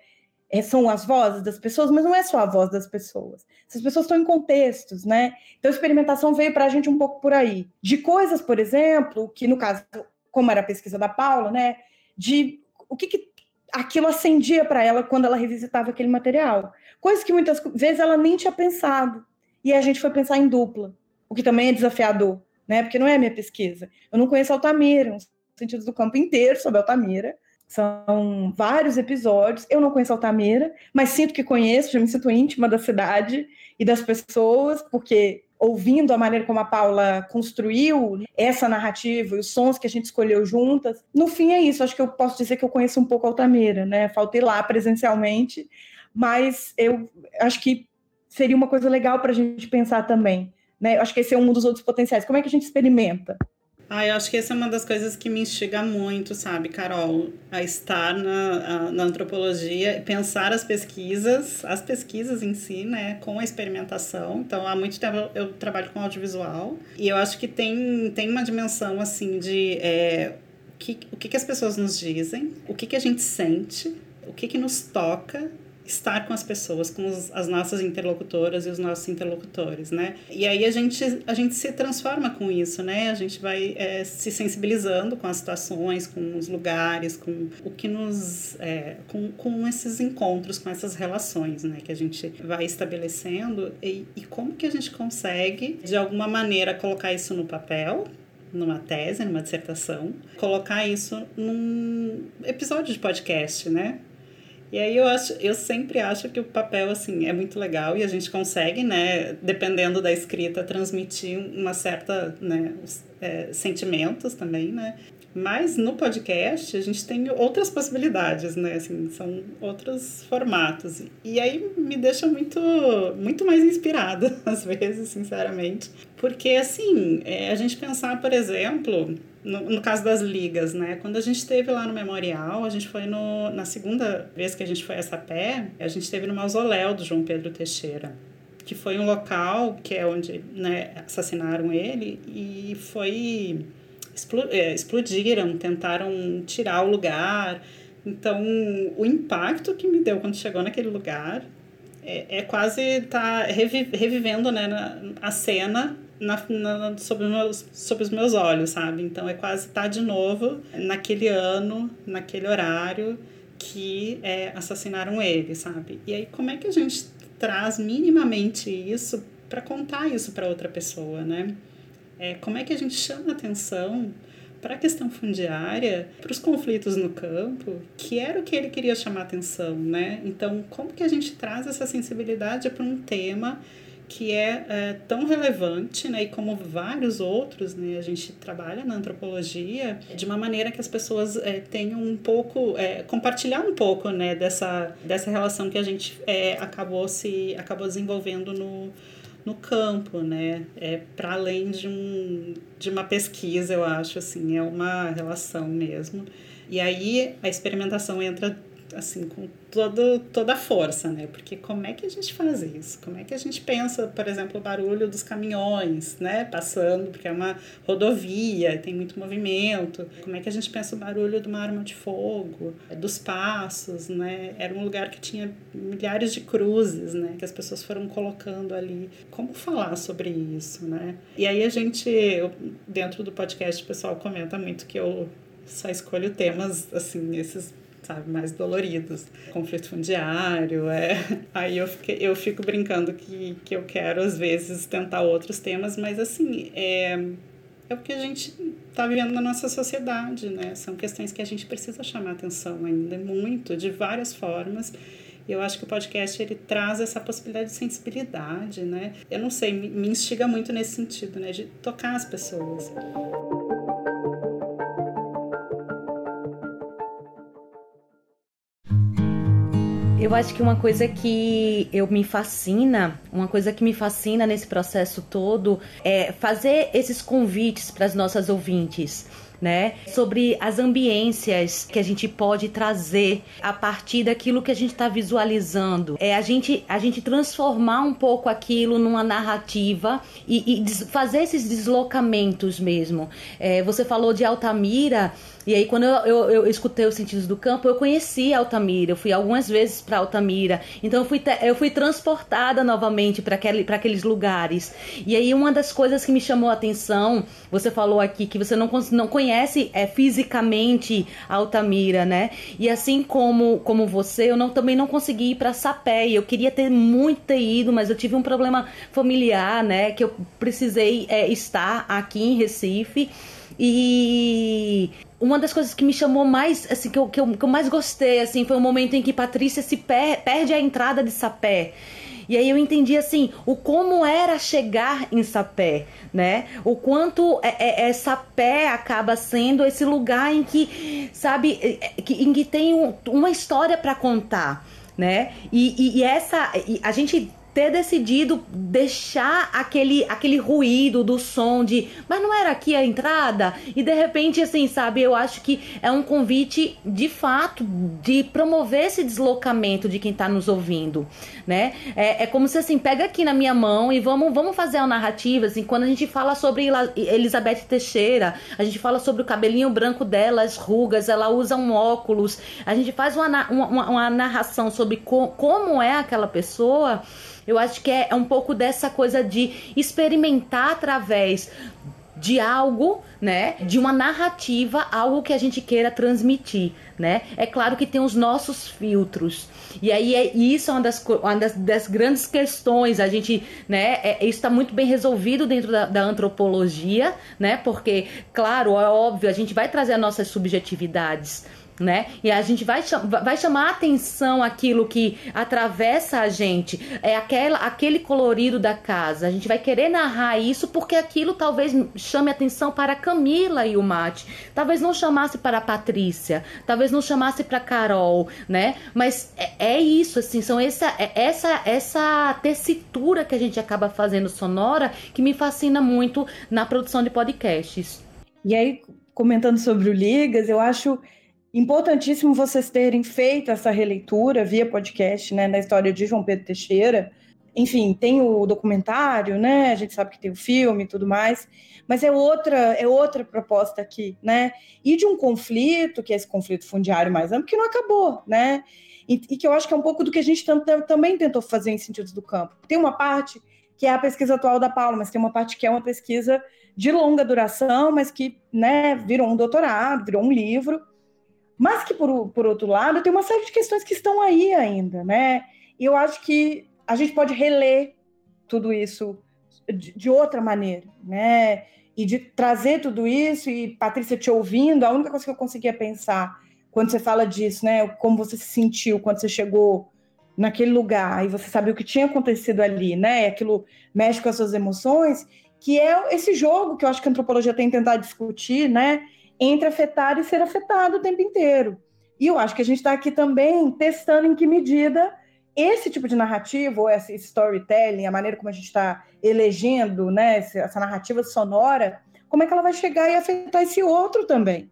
É, são as vozes das pessoas, mas não é só a voz das pessoas. Essas pessoas estão em contextos, né? Então, a experimentação veio para a gente um pouco por aí. De coisas, por exemplo, que no caso, como era a pesquisa da Paula, né? De o que, que aquilo acendia para ela quando ela revisitava aquele material. Coisas que muitas vezes ela nem tinha pensado. E a gente foi pensar em dupla, o que também é desafiador, né? Porque não é a minha pesquisa. Eu não conheço Altamira, os sentidos do campo inteiro sobre Altamira. São vários episódios. Eu não conheço Altamira, mas sinto que conheço, já me sinto íntima da cidade e das pessoas, porque ouvindo a maneira como a Paula construiu essa narrativa e os sons que a gente escolheu juntas, no fim é isso. Acho que eu posso dizer que eu conheço um pouco Altamira, né? Faltei lá presencialmente, mas eu acho que seria uma coisa legal para a gente pensar também. Né? Acho que esse é um dos outros potenciais. Como é que a gente experimenta? Ah, eu acho que essa é uma das coisas que me instiga muito, sabe, Carol, a estar na, a, na antropologia, pensar as pesquisas, as pesquisas em si, né, com a experimentação. Então, há muito tempo eu, trabalho com audiovisual e eu acho que tem, tem uma dimensão, assim, de é, que, o que, que as pessoas nos dizem, o que, que a gente sente, o que, que nos toca estar com as pessoas, com os, as nossas interlocutoras e os nossos interlocutores, né? E aí a gente, a gente se transforma com isso, né? A gente vai é, se sensibilizando com as situações, com os lugares, com o que nos... É, com, com esses encontros, com essas relações, né? Que a gente vai estabelecendo e, e como que a gente consegue, de alguma maneira, colocar isso no papel numa tese, numa dissertação, colocar isso num episódio de podcast, né? E aí eu acho, eu sempre acho que o papel assim é muito legal e a gente consegue, né, dependendo da escrita, transmitir uma certa, né, é, sentimentos também, né? Mas no podcast a gente tem outras possibilidades, né? Assim, são outros formatos. E aí me deixa muito, muito mais inspirada, às vezes, sinceramente. Porque, assim, é, a gente pensar, por exemplo, no, no caso das ligas, né? Quando a gente esteve lá no memorial, a gente foi no, na segunda vez que a gente foi a pé, a gente esteve no mausoléu do João Pedro Teixeira, que foi um local que é onde né, assassinaram ele e foi é, explodiram, tentaram tirar o lugar. Então, o impacto que me deu quando chegou naquele lugar é, é quase tá revi revivendo né, a cena na, na, sob, os meus, sob os meus olhos, sabe? Então, é quase estar tá de novo naquele ano, naquele horário que é, assassinaram ele, sabe? E aí, como é que a gente traz minimamente isso para contar isso para outra pessoa, né? É, como é que a gente chama atenção para a questão fundiária, para os conflitos no campo, que era o que ele queria chamar atenção, né? Então, como que a gente traz essa sensibilidade para um tema que é, é, tão relevante, né, e como vários outros, né, a gente trabalha na antropologia de uma maneira que as pessoas é, tenham um pouco, é, compartilhar um pouco, né, dessa, dessa relação que a gente é, acabou se acabou desenvolvendo no, no campo, né? É para além de, um, de uma pesquisa, eu acho, assim, é uma relação mesmo. E aí a experimentação entra assim com todo, toda a força, né? Porque como é que a gente faz isso? Como é que a gente pensa, por exemplo, o barulho dos caminhões, né? Passando, porque é uma rodovia, tem muito movimento. Como é que a gente pensa o barulho de uma arma de fogo, dos passos, né? Era um lugar que tinha milhares de cruzes, né? Que as pessoas foram colocando ali. Como falar sobre isso, né? E aí a gente, dentro do podcast, o pessoal comenta muito que eu só escolho temas, assim, esses sabe, mais doloridos. Conflito fundiário, é. Aí eu, fiquei, eu fico brincando que, que eu quero, às vezes, tentar outros temas, mas assim, é, é o que a gente está vivendo na nossa sociedade, né? São questões que a gente precisa chamar atenção ainda muito, de várias formas. Eu acho que o podcast ele traz essa possibilidade de sensibilidade, né? Eu não sei, me instiga muito nesse sentido, né? De tocar as pessoas. Eu acho que uma coisa que eu me fascina, uma coisa que me fascina nesse processo todo é fazer esses convites para as nossas ouvintes. Né? Sobre as ambiências que a gente pode trazer a partir daquilo que a gente está visualizando. É a gente, a gente transformar um pouco aquilo numa narrativa e, e fazer esses deslocamentos mesmo. É, você falou de Altamira e aí, quando eu, eu, eu, escutei os sentidos do campo, eu conheci Altamira. Eu fui algumas vezes para Altamira. Então, eu fui, eu fui transportada novamente para aquele, aqueles lugares. E aí, uma das coisas que me chamou a atenção, você falou aqui que você não, não conhece é, fisicamente Altamira, né? E assim como, como você, eu não, também não consegui ir para Sapé. Eu queria ter muito ido, mas eu tive um problema familiar, né? Que eu precisei é, estar aqui em Recife. E uma das coisas que me chamou mais, assim, que eu, que eu, que eu mais gostei, assim, foi o momento em que Patrícia se per perde a entrada de Sapé. E aí eu entendi assim o como era chegar em Sapé, né? O quanto é, é, é Sapé acaba sendo esse lugar em que, sabe, é, é, em que tem um, uma história para contar, né? E, e, e essa, e a gente ter decidido deixar aquele, aquele ruído do som de, mas não era aqui a entrada? E de repente, assim, sabe, eu acho que é um convite de fato de promover esse deslocamento de quem está nos ouvindo, né? É, é como se assim, pega aqui na minha mão e vamos, vamos fazer a narrativa, assim, quando a gente fala sobre Elizabeth Teixeira, a gente fala sobre o cabelinho branco dela, as rugas, ela usa um óculos, a gente faz uma, uma, uma narração sobre co como é aquela pessoa eu acho que é, é um pouco dessa coisa de experimentar através de algo, né? De uma narrativa, algo que a gente queira transmitir, né? É claro que tem os nossos filtros. E aí é isso é uma das, uma das, das grandes questões. A gente, né? É, isso está muito bem resolvido dentro da, da, antropologia, né? Porque, claro, é óbvio, a gente vai trazer as nossas subjetividades né? E a gente vai, vai chamar atenção aquilo que atravessa a gente, é aquela, aquele colorido da casa. A gente vai querer narrar isso porque aquilo talvez chame atenção para a Camila e o Mate. Talvez não chamasse para a Patrícia, talvez não chamasse para a Carol, né? Mas é, é, isso, assim, são essa, é, essa, essa tessitura que a gente acaba fazendo sonora que me fascina muito na produção de podcasts. E aí, comentando sobre o Ligas, eu acho Importantíssimo vocês terem feito essa releitura via podcast, né, na história de João Pedro Teixeira. Enfim, tem o documentário, né? A gente sabe que tem o filme e tudo mais, mas é outra, é outra proposta aqui, né? E de um conflito, que é esse conflito fundiário mais amplo, que não acabou, né? E, e que eu acho que é um pouco do que a gente também tentou fazer em sentidos do campo. Tem uma parte que é a pesquisa atual da Paula, mas tem uma parte que é uma pesquisa de longa duração, mas que né, virou um doutorado, virou um livro, mas que, por, por outro lado, tem uma série de questões que estão aí ainda, né? E eu acho que a gente pode reler tudo isso de, de outra maneira, né? E de trazer tudo isso, e Patrícia te ouvindo, a única coisa que eu conseguia pensar quando você fala disso, né? Como você se sentiu quando você chegou naquele lugar e você sabia o que tinha acontecido ali, né? Aquilo mexe com as suas emoções, que é esse jogo que eu acho que a antropologia tem tentado discutir, né? Entre afetar e ser afetado o tempo inteiro. E eu acho que a gente está aqui também testando em que medida esse tipo de narrativa, ou esse storytelling, a maneira como a gente está elegendo né, essa narrativa sonora, como é que ela vai chegar e afetar esse outro também.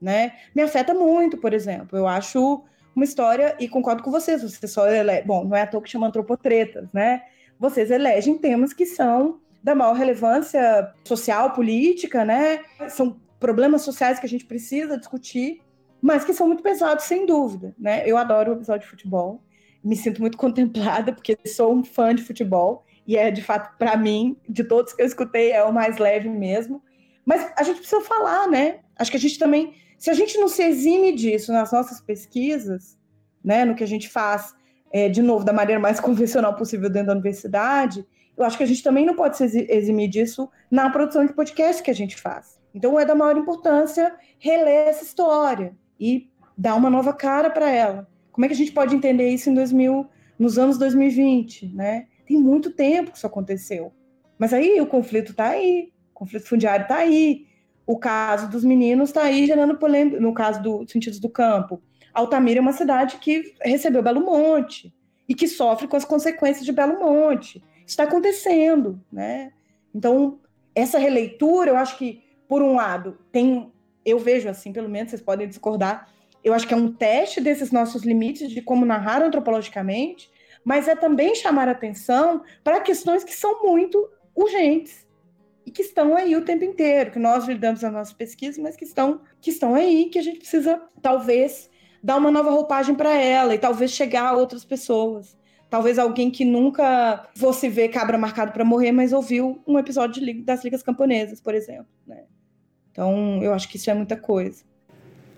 Né? Me afeta muito, por exemplo. Eu acho uma história, e concordo com vocês, vocês só ele... Bom, não é à toa que chama antropotretas, né? Vocês elegem temas que são da maior relevância social, política, né? São problemas sociais que a gente precisa discutir, mas que são muito pesados, sem dúvida. Né? Eu adoro o episódio de futebol, me sinto muito contemplada, porque sou um fã de futebol, e é, de fato, para mim, de todos que eu escutei, é o mais leve mesmo. Mas a gente precisa falar, né? Acho que a gente também, se a gente não se exime disso nas nossas pesquisas, né, no que a gente faz, é, de novo, da maneira mais convencional possível dentro da universidade, eu acho que a gente também não pode se eximir disso na produção de podcast que a gente faz. Então é da maior importância reler essa história e dar uma nova cara para ela. Como é que a gente pode entender isso em 2000, nos anos 2020, né? Tem muito tempo que isso aconteceu. Mas aí o conflito está aí, o conflito fundiário está aí, o caso dos meninos está aí gerando polêmica, no caso dos sentidos do campo. Altamira é uma cidade que recebeu Belo Monte e que sofre com as consequências de Belo Monte. Está acontecendo, né? Então, essa releitura, eu acho que por um lado, tem, eu vejo assim, pelo menos vocês podem discordar, eu acho que é um teste desses nossos limites de como narrar antropologicamente, mas é também chamar atenção para questões que são muito urgentes e que estão aí o tempo inteiro, que nós lidamos na nossa pesquisa, mas que estão, que estão aí, que a gente precisa talvez dar uma nova roupagem para ela e talvez chegar a outras pessoas. Talvez alguém que nunca fosse ver Cabra Marcado para Morrer, mas ouviu um episódio das Ligas Camponesas, por exemplo. Né? Então, eu acho que isso é muita coisa.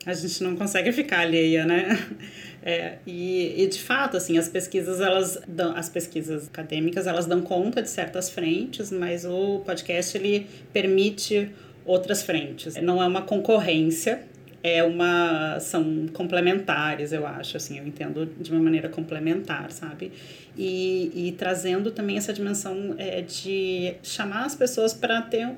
A gente não consegue ficar alheia, né? É, e, e, de fato, assim, as pesquisas, elas dão, as pesquisas acadêmicas, elas dão conta de certas frentes, mas o podcast, ele permite outras frentes. Não é uma concorrência, é uma são complementares eu acho assim eu entendo de uma maneira complementar sabe? E, e trazendo também essa dimensão é, de chamar as pessoas para ter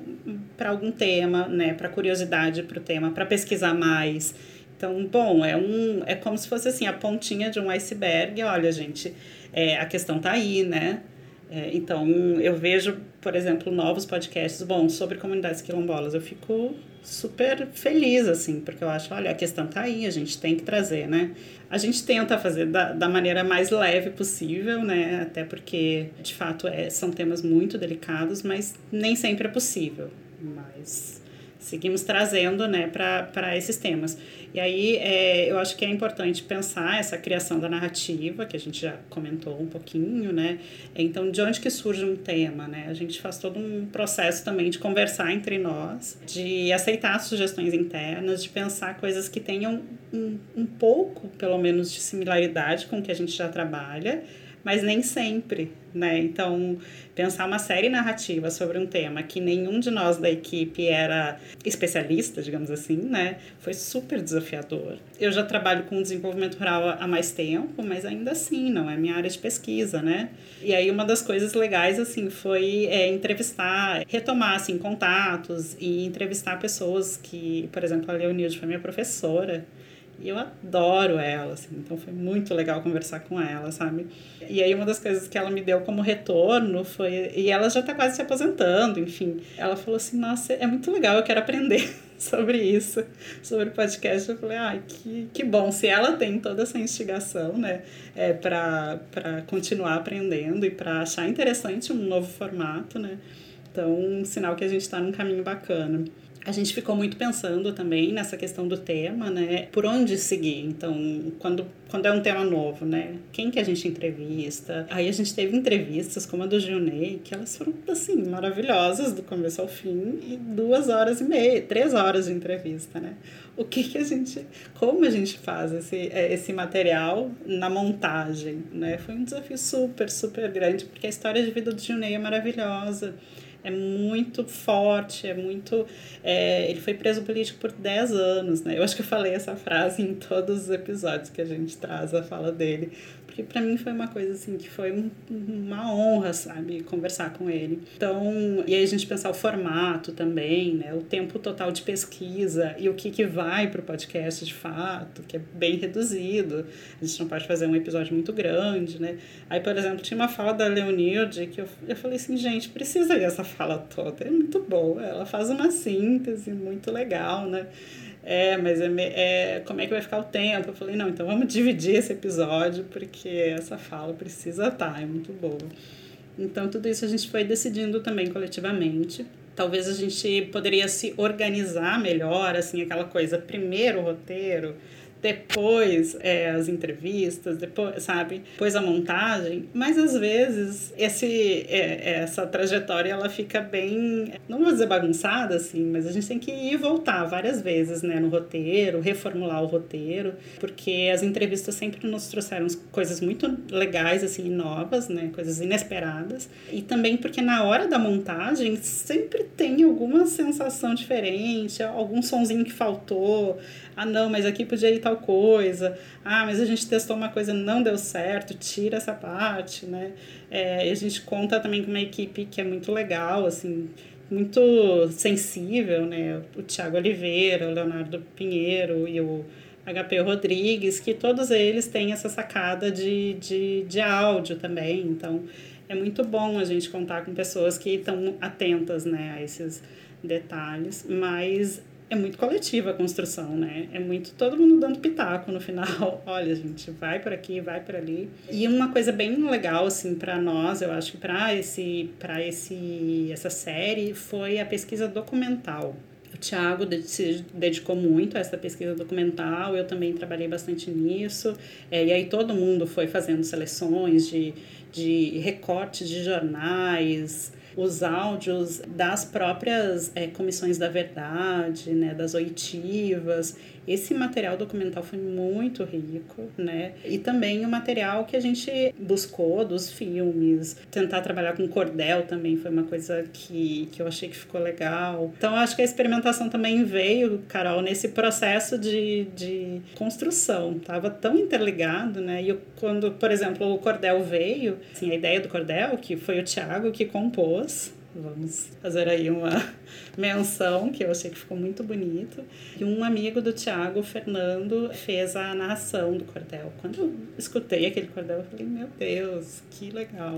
para algum tema né? Para curiosidade para o tema para pesquisar mais. Então bom é um é como se fosse assim a pontinha de um iceberg olha gente é, a questão tá aí né? É, então eu vejo por exemplo novos podcasts bom sobre comunidades quilombolas eu fico super feliz, assim, porque eu acho, olha, a questão tá aí, a gente tem que trazer, né? A gente tenta fazer da, da maneira mais leve possível, né? Até porque, de fato, é, são temas muito delicados, mas nem sempre é possível. Mas seguimos trazendo né, para esses temas. E aí é, eu acho que é importante pensar essa criação da narrativa, que a gente já comentou um pouquinho, né? Então, de onde que surge um tema, né? A gente faz todo um processo também de conversar entre nós, de aceitar sugestões internas, de pensar coisas que tenham um, um pouco, pelo menos, de similaridade com o que a gente já trabalha, mas nem sempre, né? Então, pensar uma série narrativa sobre um tema que nenhum de nós da equipe era especialista, digamos assim, né? Foi super desafiador. Eu já trabalho com desenvolvimento rural há mais tempo, mas ainda assim, não é minha área de pesquisa, né? E aí uma das coisas legais, assim, foi é, entrevistar, retomar, assim, contatos e entrevistar pessoas que, por exemplo, a Leonilde foi minha professora, e eu adoro ela, assim, então foi muito legal conversar com ela, sabe? E aí uma das coisas que ela me deu como retorno foi. E ela já tá quase se aposentando, enfim. Ela falou assim: nossa, é muito legal, eu quero aprender sobre isso, sobre podcast. Eu falei: ai, que, que bom. Se ela tem toda essa instigação, né, é, para continuar aprendendo e para achar interessante um novo formato, né? Então, um sinal que a gente está num caminho bacana a gente ficou muito pensando também nessa questão do tema, né? Por onde seguir? Então, quando, quando é um tema novo, né? Quem que a gente entrevista? Aí a gente teve entrevistas como a do Gilney, que elas foram, assim, maravilhosas do começo ao fim e duas horas e meia, três horas de entrevista, né? O que que a gente, como a gente faz esse, é, esse material na montagem, né? Foi um desafio super, super grande, porque a história de vida do Gilney é maravilhosa é muito forte, é muito. É, ele foi preso político por 10 anos, né? Eu acho que eu falei essa frase em todos os episódios que a gente traz a fala dele, porque para mim foi uma coisa assim que foi um, uma honra, sabe, conversar com ele. Então, e aí a gente pensar o formato também, né? O tempo total de pesquisa e o que, que vai para o podcast de fato, que é bem reduzido. A gente não pode fazer um episódio muito grande, né? Aí, por exemplo, tinha uma fala da Leonilde que eu, eu falei assim, gente, precisa ir essa fala toda, é muito boa. Ela faz uma síntese muito legal, né? É, mas é, é, como é que vai ficar o tempo? Eu falei, não, então vamos dividir esse episódio, porque essa fala precisa estar, tá, é muito boa. Então, tudo isso a gente foi decidindo também coletivamente. Talvez a gente poderia se organizar melhor, assim, aquela coisa, primeiro roteiro, depois é, as entrevistas, depois, sabe? Depois a montagem. Mas às vezes esse, é, essa trajetória ela fica bem, não vou dizer bagunçada assim, mas a gente tem que ir e voltar várias vezes, né? No roteiro, reformular o roteiro, porque as entrevistas sempre nos trouxeram coisas muito legais, assim, novas, né? Coisas inesperadas. E também porque na hora da montagem sempre tem alguma sensação diferente, algum sonzinho que faltou ah, não, mas aqui podia ir tal coisa. Ah, mas a gente testou uma coisa não deu certo, tira essa parte, né? É, e a gente conta também com uma equipe que é muito legal, assim, muito sensível, né? O Tiago Oliveira, o Leonardo Pinheiro e o HP Rodrigues, que todos eles têm essa sacada de, de, de áudio também. Então, é muito bom a gente contar com pessoas que estão atentas né, a esses detalhes, mas é muito coletiva a construção, né? É muito todo mundo dando pitaco no final. Olha, gente, vai por aqui, vai por ali. E uma coisa bem legal assim para nós, eu acho que para esse para esse essa série foi a pesquisa documental. O Thiago se dedicou muito a essa pesquisa documental, eu também trabalhei bastante nisso. É, e aí todo mundo foi fazendo seleções de, de recortes de jornais, os áudios das próprias é, comissões da verdade, né, das oitivas. Esse material documental foi muito rico, né? E também o material que a gente buscou dos filmes, tentar trabalhar com cordel também foi uma coisa que, que eu achei que ficou legal. Então, acho que a experimentação também veio, Carol, nesse processo de, de construção. Tava tão interligado, né? E eu, quando, por exemplo, o cordel veio, assim, a ideia do cordel, que foi o Thiago que compôs, Vamos fazer aí uma menção, que eu achei que ficou muito bonito. E um amigo do Tiago, Fernando, fez a narração do cordel. Quando eu escutei aquele cordel, eu falei, meu Deus, que legal.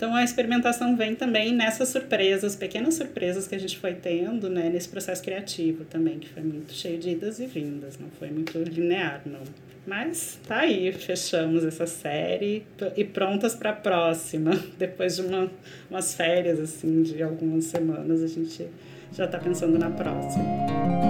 Então a experimentação vem também nessas surpresas, pequenas surpresas que a gente foi tendo, né, nesse processo criativo também, que foi muito cheio de idas e vindas, não foi muito linear, não. Mas tá aí, fechamos essa série e prontas para a próxima. Depois de uma, umas férias, assim, de algumas semanas, a gente já está pensando na próxima.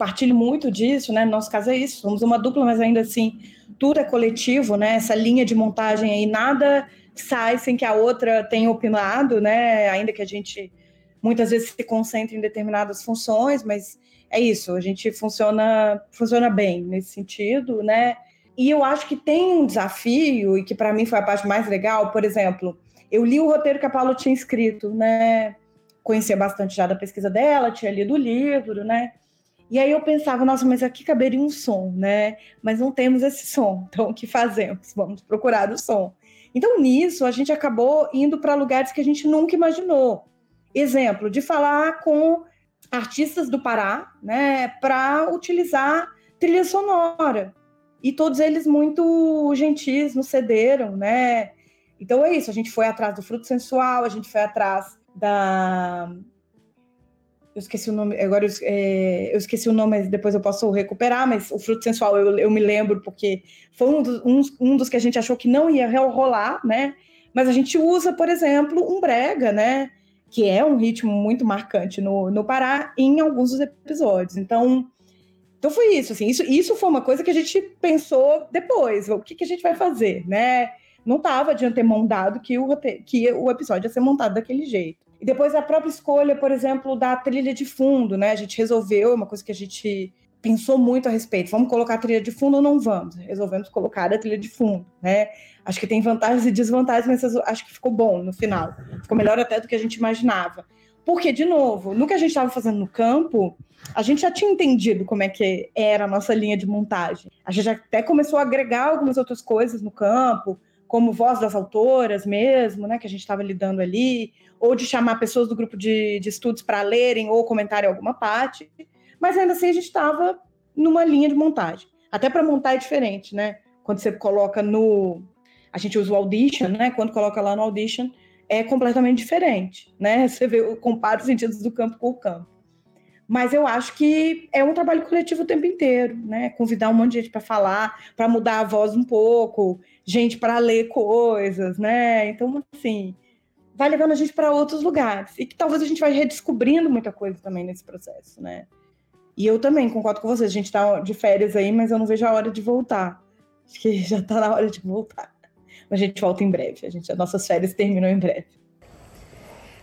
Partilho muito disso, né? No nosso caso é isso, somos uma dupla, mas ainda assim, tudo é coletivo, né? Essa linha de montagem aí, nada sai sem que a outra tenha opinado, né? Ainda que a gente muitas vezes se concentre em determinadas funções, mas é isso, a gente funciona funciona bem nesse sentido, né? E eu acho que tem um desafio e que para mim foi a parte mais legal, por exemplo, eu li o roteiro que a Paula tinha escrito, né? Conhecia bastante já da pesquisa dela, tinha lido o livro, né? E aí eu pensava, nossa, mas aqui caberia um som, né? Mas não temos esse som, então o que fazemos? Vamos procurar o som. Então, nisso, a gente acabou indo para lugares que a gente nunca imaginou. Exemplo, de falar com artistas do Pará, né, para utilizar trilha sonora. E todos eles muito gentis nos cederam, né? Então é isso, a gente foi atrás do fruto sensual, a gente foi atrás da eu esqueci o nome, agora eu, é, eu, esqueci o nome, mas depois eu posso recuperar, mas o fruto sensual eu, eu me lembro porque foi um dos, um, um dos que a gente achou que não ia rolar, né? Mas a gente usa, por exemplo, um brega, né? Que é um ritmo muito marcante no, no Pará em alguns dos episódios. Então, então foi isso, assim, isso, isso foi uma coisa que a gente pensou depois, o que, que a gente vai fazer, né? Não estava de antemão dado que o, que o episódio ia ser montado daquele jeito. E depois a própria escolha, por exemplo, da trilha de fundo, né? A gente resolveu, uma coisa que a gente pensou muito a respeito. Vamos colocar a trilha de fundo ou não vamos? Resolvemos colocar a trilha de fundo, né? Acho que tem vantagens e desvantagens, mas acho que ficou bom no final. Ficou melhor até do que a gente imaginava. Porque, de novo, no que a gente estava fazendo no campo, a gente já tinha entendido como é que era a nossa linha de montagem. A gente até começou a agregar algumas outras coisas no campo, como voz das autoras mesmo, né, que a gente estava lidando ali, ou de chamar pessoas do grupo de, de estudos para lerem ou comentarem alguma parte, mas ainda assim a gente estava numa linha de montagem. Até para montar é diferente, né? Quando você coloca no. A gente usa o Audition, né? Quando coloca lá no Audition, é completamente diferente, né? Você vê, compara os sentidos do campo com o campo. Mas eu acho que é um trabalho coletivo o tempo inteiro, né? Convidar um monte de gente para falar, para mudar a voz um pouco, gente para ler coisas, né? Então, assim, vai levando a gente para outros lugares. E que talvez a gente vai redescobrindo muita coisa também nesse processo, né? E eu também concordo com vocês, a gente está de férias aí, mas eu não vejo a hora de voltar. Acho que já está na hora de voltar. Mas a gente volta em breve. A gente, as nossas férias terminam em breve.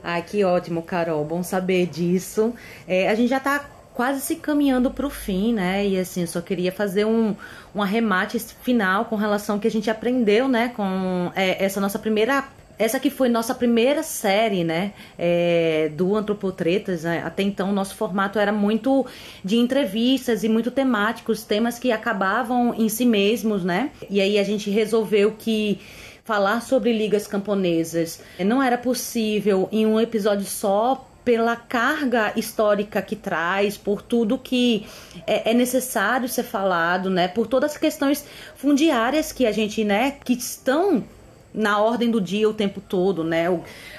Ai, que ótimo, Carol. Bom saber disso. É, a gente já está quase se caminhando para o fim, né? E assim, eu só queria fazer um, um arremate final com relação ao que a gente aprendeu, né? Com é, essa nossa primeira essa que foi nossa primeira série, né, é, do Antropotretas. Né? Até então, nosso formato era muito de entrevistas e muito temáticos, temas que acabavam em si mesmos, né? E aí a gente resolveu que falar sobre ligas camponesas não era possível em um episódio só pela carga histórica que traz, por tudo que é, é, necessário ser falado, né? Por todas as questões fundiárias que a gente, né, que estão na ordem do dia o tempo todo, né?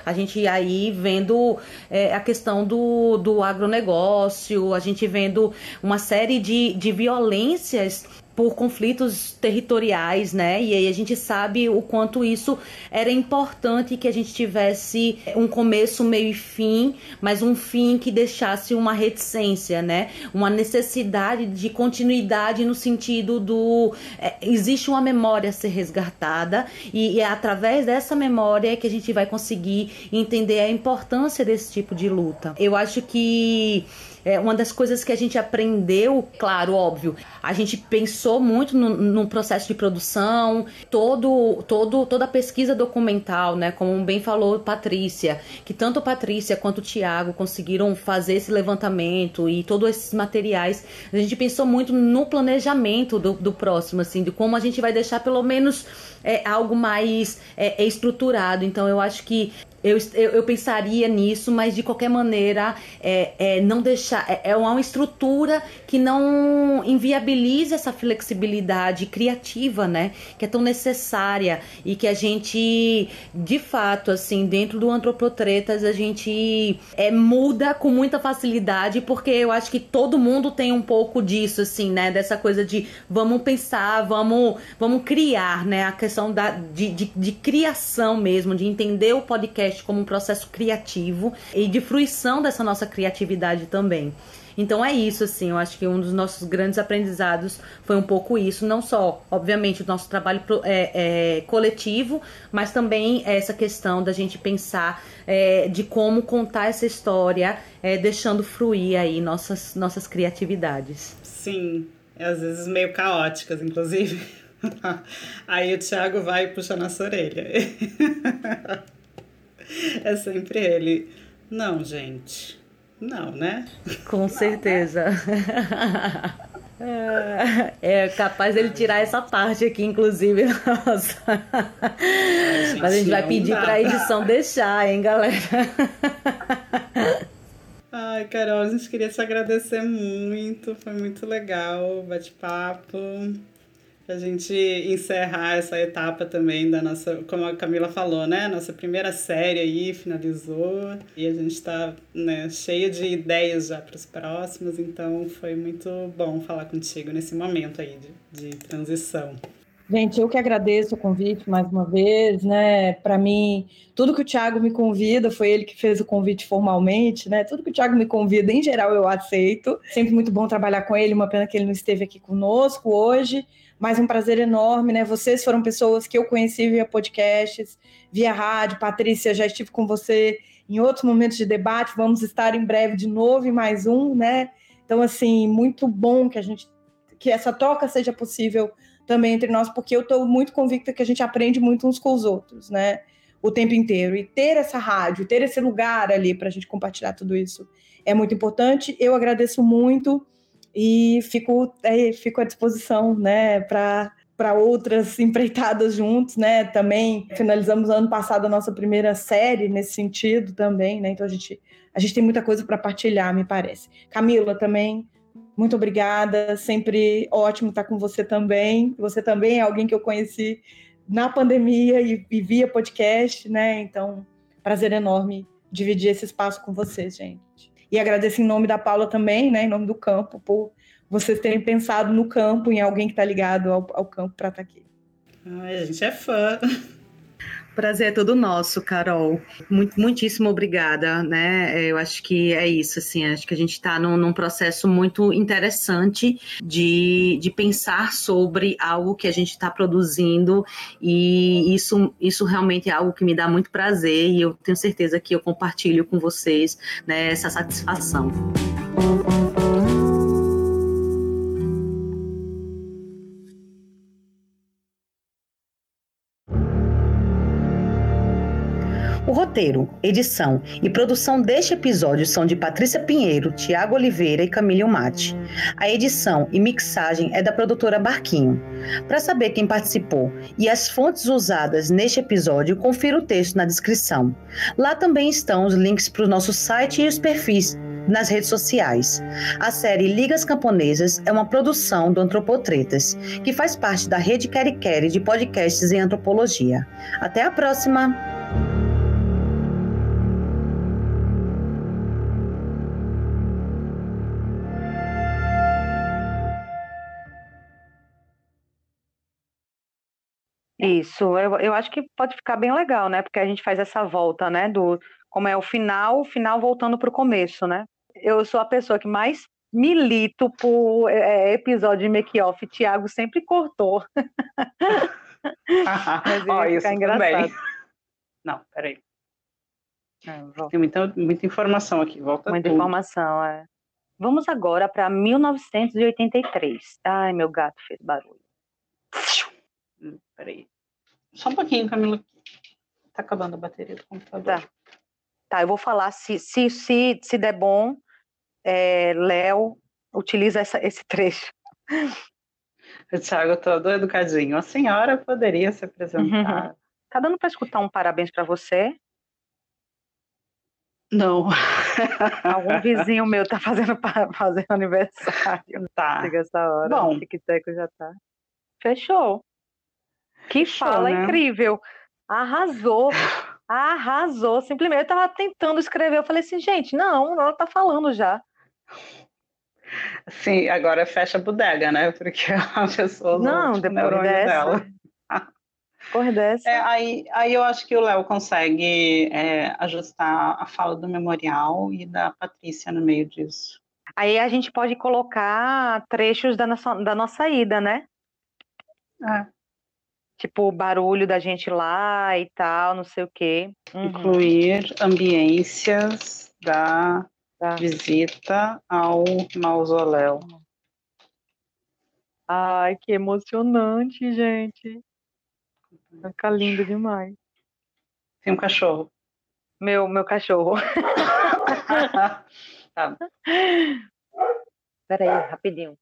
A gente aí vendo é, a questão do, do agronegócio, a gente vendo uma série de, de violências por conflitos territoriais, né? E aí a gente sabe o quanto isso era importante que a gente tivesse um começo, meio e fim, mas um fim que deixasse uma reticência, né? Uma necessidade de continuidade no sentido do é, existe uma memória a ser resgatada e, e é através dessa memória que a gente vai conseguir entender a importância desse tipo de luta. Eu acho que é uma das coisas que a gente aprendeu, claro, óbvio, a gente pensou muito no, no processo de produção, todo, todo, toda a pesquisa documental, né? Como bem falou Patrícia, que tanto Patrícia quanto o Tiago conseguiram fazer esse levantamento e todos esses materiais. A gente pensou muito no planejamento do, do próximo, assim, de como a gente vai deixar pelo menos é, algo mais é, estruturado. Então eu acho que eu, eu, eu, pensaria nisso, mas de qualquer maneira, é, é não deixar. É, é, uma estrutura que não inviabilize essa flexibilidade criativa, né? Que é tão necessária e que a gente, de fato, assim, dentro do Antropotretas, a gente é, muda com muita facilidade, porque eu acho que todo mundo tem um pouco disso, assim, né? Dessa coisa de vamos pensar, vamos, vamos criar, né? A questão da, de, de, de criação mesmo, de entender o podcast podcast como um processo criativo e de fruição dessa nossa criatividade também. Então é isso, assim, eu acho que um dos nossos grandes aprendizados foi um pouco isso, não só, obviamente, o nosso trabalho é, é, coletivo, mas também essa questão da gente pensar é, de como contar essa história, é, deixando fruir aí nossas, nossas criatividades. Sim, às vezes meio caóticas, inclusive. aí o Thiago vai puxando nossa orelha. é sempre ele. Não, gente. Não, né? Com não, certeza. Né? É capaz ele tirar essa parte aqui, inclusive. Nossa. Gente, Mas a gente vai pedir para a edição deixar, hein, galera? Ai, Carol, a gente queria te agradecer muito. Foi muito legal o bate-papo a gente encerrar essa etapa também da nossa, como a Camila falou, né? Nossa primeira série aí finalizou e a gente está né, cheia de ideias já para os próximos, então foi muito bom falar contigo nesse momento aí de, de transição. Gente, eu que agradeço o convite mais uma vez, né? Para mim, tudo que o Thiago me convida, foi ele que fez o convite formalmente, né? Tudo que o Thiago me convida, em geral, eu aceito. Sempre muito bom trabalhar com ele, uma pena que ele não esteve aqui conosco hoje, mas um prazer enorme, né? Vocês foram pessoas que eu conheci via podcasts, via rádio. Patrícia, já estive com você em outros momentos de debate. Vamos estar em breve de novo em mais um, né? Então, assim, muito bom que a gente que essa troca seja possível também entre nós, porque eu estou muito convicta que a gente aprende muito uns com os outros, né? O tempo inteiro. E ter essa rádio, ter esse lugar ali para a gente compartilhar tudo isso é muito importante. Eu agradeço muito e fico, é, fico à disposição, né, para para outras empreitadas juntos, né? Também finalizamos ano passado a nossa primeira série nesse sentido também, né? Então a gente a gente tem muita coisa para partilhar, me parece. Camila também, muito obrigada, sempre ótimo estar com você também. Você também é alguém que eu conheci na pandemia e, e via podcast, né? Então, prazer enorme dividir esse espaço com vocês, gente. E agradeço em nome da Paula também, né, em nome do campo, por vocês terem pensado no campo, em alguém que está ligado ao, ao campo para estar tá aqui. Ai, a gente é fã. Prazer é todo nosso, Carol. Muito, muitíssimo obrigada, né? Eu acho que é isso, assim, acho que a gente está num, num, processo muito interessante de, de pensar sobre algo que a gente está produzindo e isso, isso realmente é algo que me dá muito prazer e eu tenho certeza que eu compartilho com vocês né, essa satisfação. Roteiro, edição e produção deste episódio são de Patrícia Pinheiro, Tiago Oliveira e Camille Mate. A edição e mixagem é da produtora Barquinho. Para saber quem participou e as fontes usadas neste episódio, confira o texto na descrição. Lá também estão os links para o nosso site e os perfis nas redes sociais. A série Ligas Camponesas é uma produção do Antropotretas, que faz parte da rede Quere de podcasts em antropologia. Até a próxima! Isso, eu, eu acho que pode ficar bem legal, né? Porque a gente faz essa volta, né? Do como é o final, o final voltando para o começo, né? Eu sou a pessoa que mais milito por é, episódio de make-off. Tiago sempre cortou. Mas ia oh, isso engraçado. Também. Não, peraí. É, Tem muita, muita informação aqui, volta Muita tudo. informação, é. Vamos agora para 1983. Ai, meu gato fez barulho. Hum, peraí. Só um pouquinho, Camila. Tá acabando a bateria do computador. Tá, tá eu vou falar se, se, se, se der bom, é, Léo utiliza essa, esse trecho. O Thiago todo educadinho. A senhora poderia se apresentar. Uhum. Tá dando para escutar um parabéns para você? Não. Algum vizinho meu tá fazendo, fazendo aniversário. Tá. Chega essa hora. Bom. O já tá. Fechou. Que Fechou, fala né? incrível. Arrasou. Arrasou. Simplesmente eu tava tentando escrever. Eu falei assim, gente, não, ela tá falando já. Sim, agora fecha a bodega, né? Porque a pessoa Não, usou, tipo, dessa. dela. Depois dessa. É, aí, aí eu acho que o Léo consegue é, ajustar a fala do memorial e da Patrícia no meio disso. Aí a gente pode colocar trechos da nossa, da nossa ida, né? É, Tipo, o barulho da gente lá e tal, não sei o quê. Uhum. Incluir ambiências da Tá. visita ao mausoléu. Ai, que emocionante, gente. Vai ficar lindo demais. Tem um cachorro. Meu, meu cachorro. tá. Peraí, rapidinho.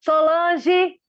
Solange!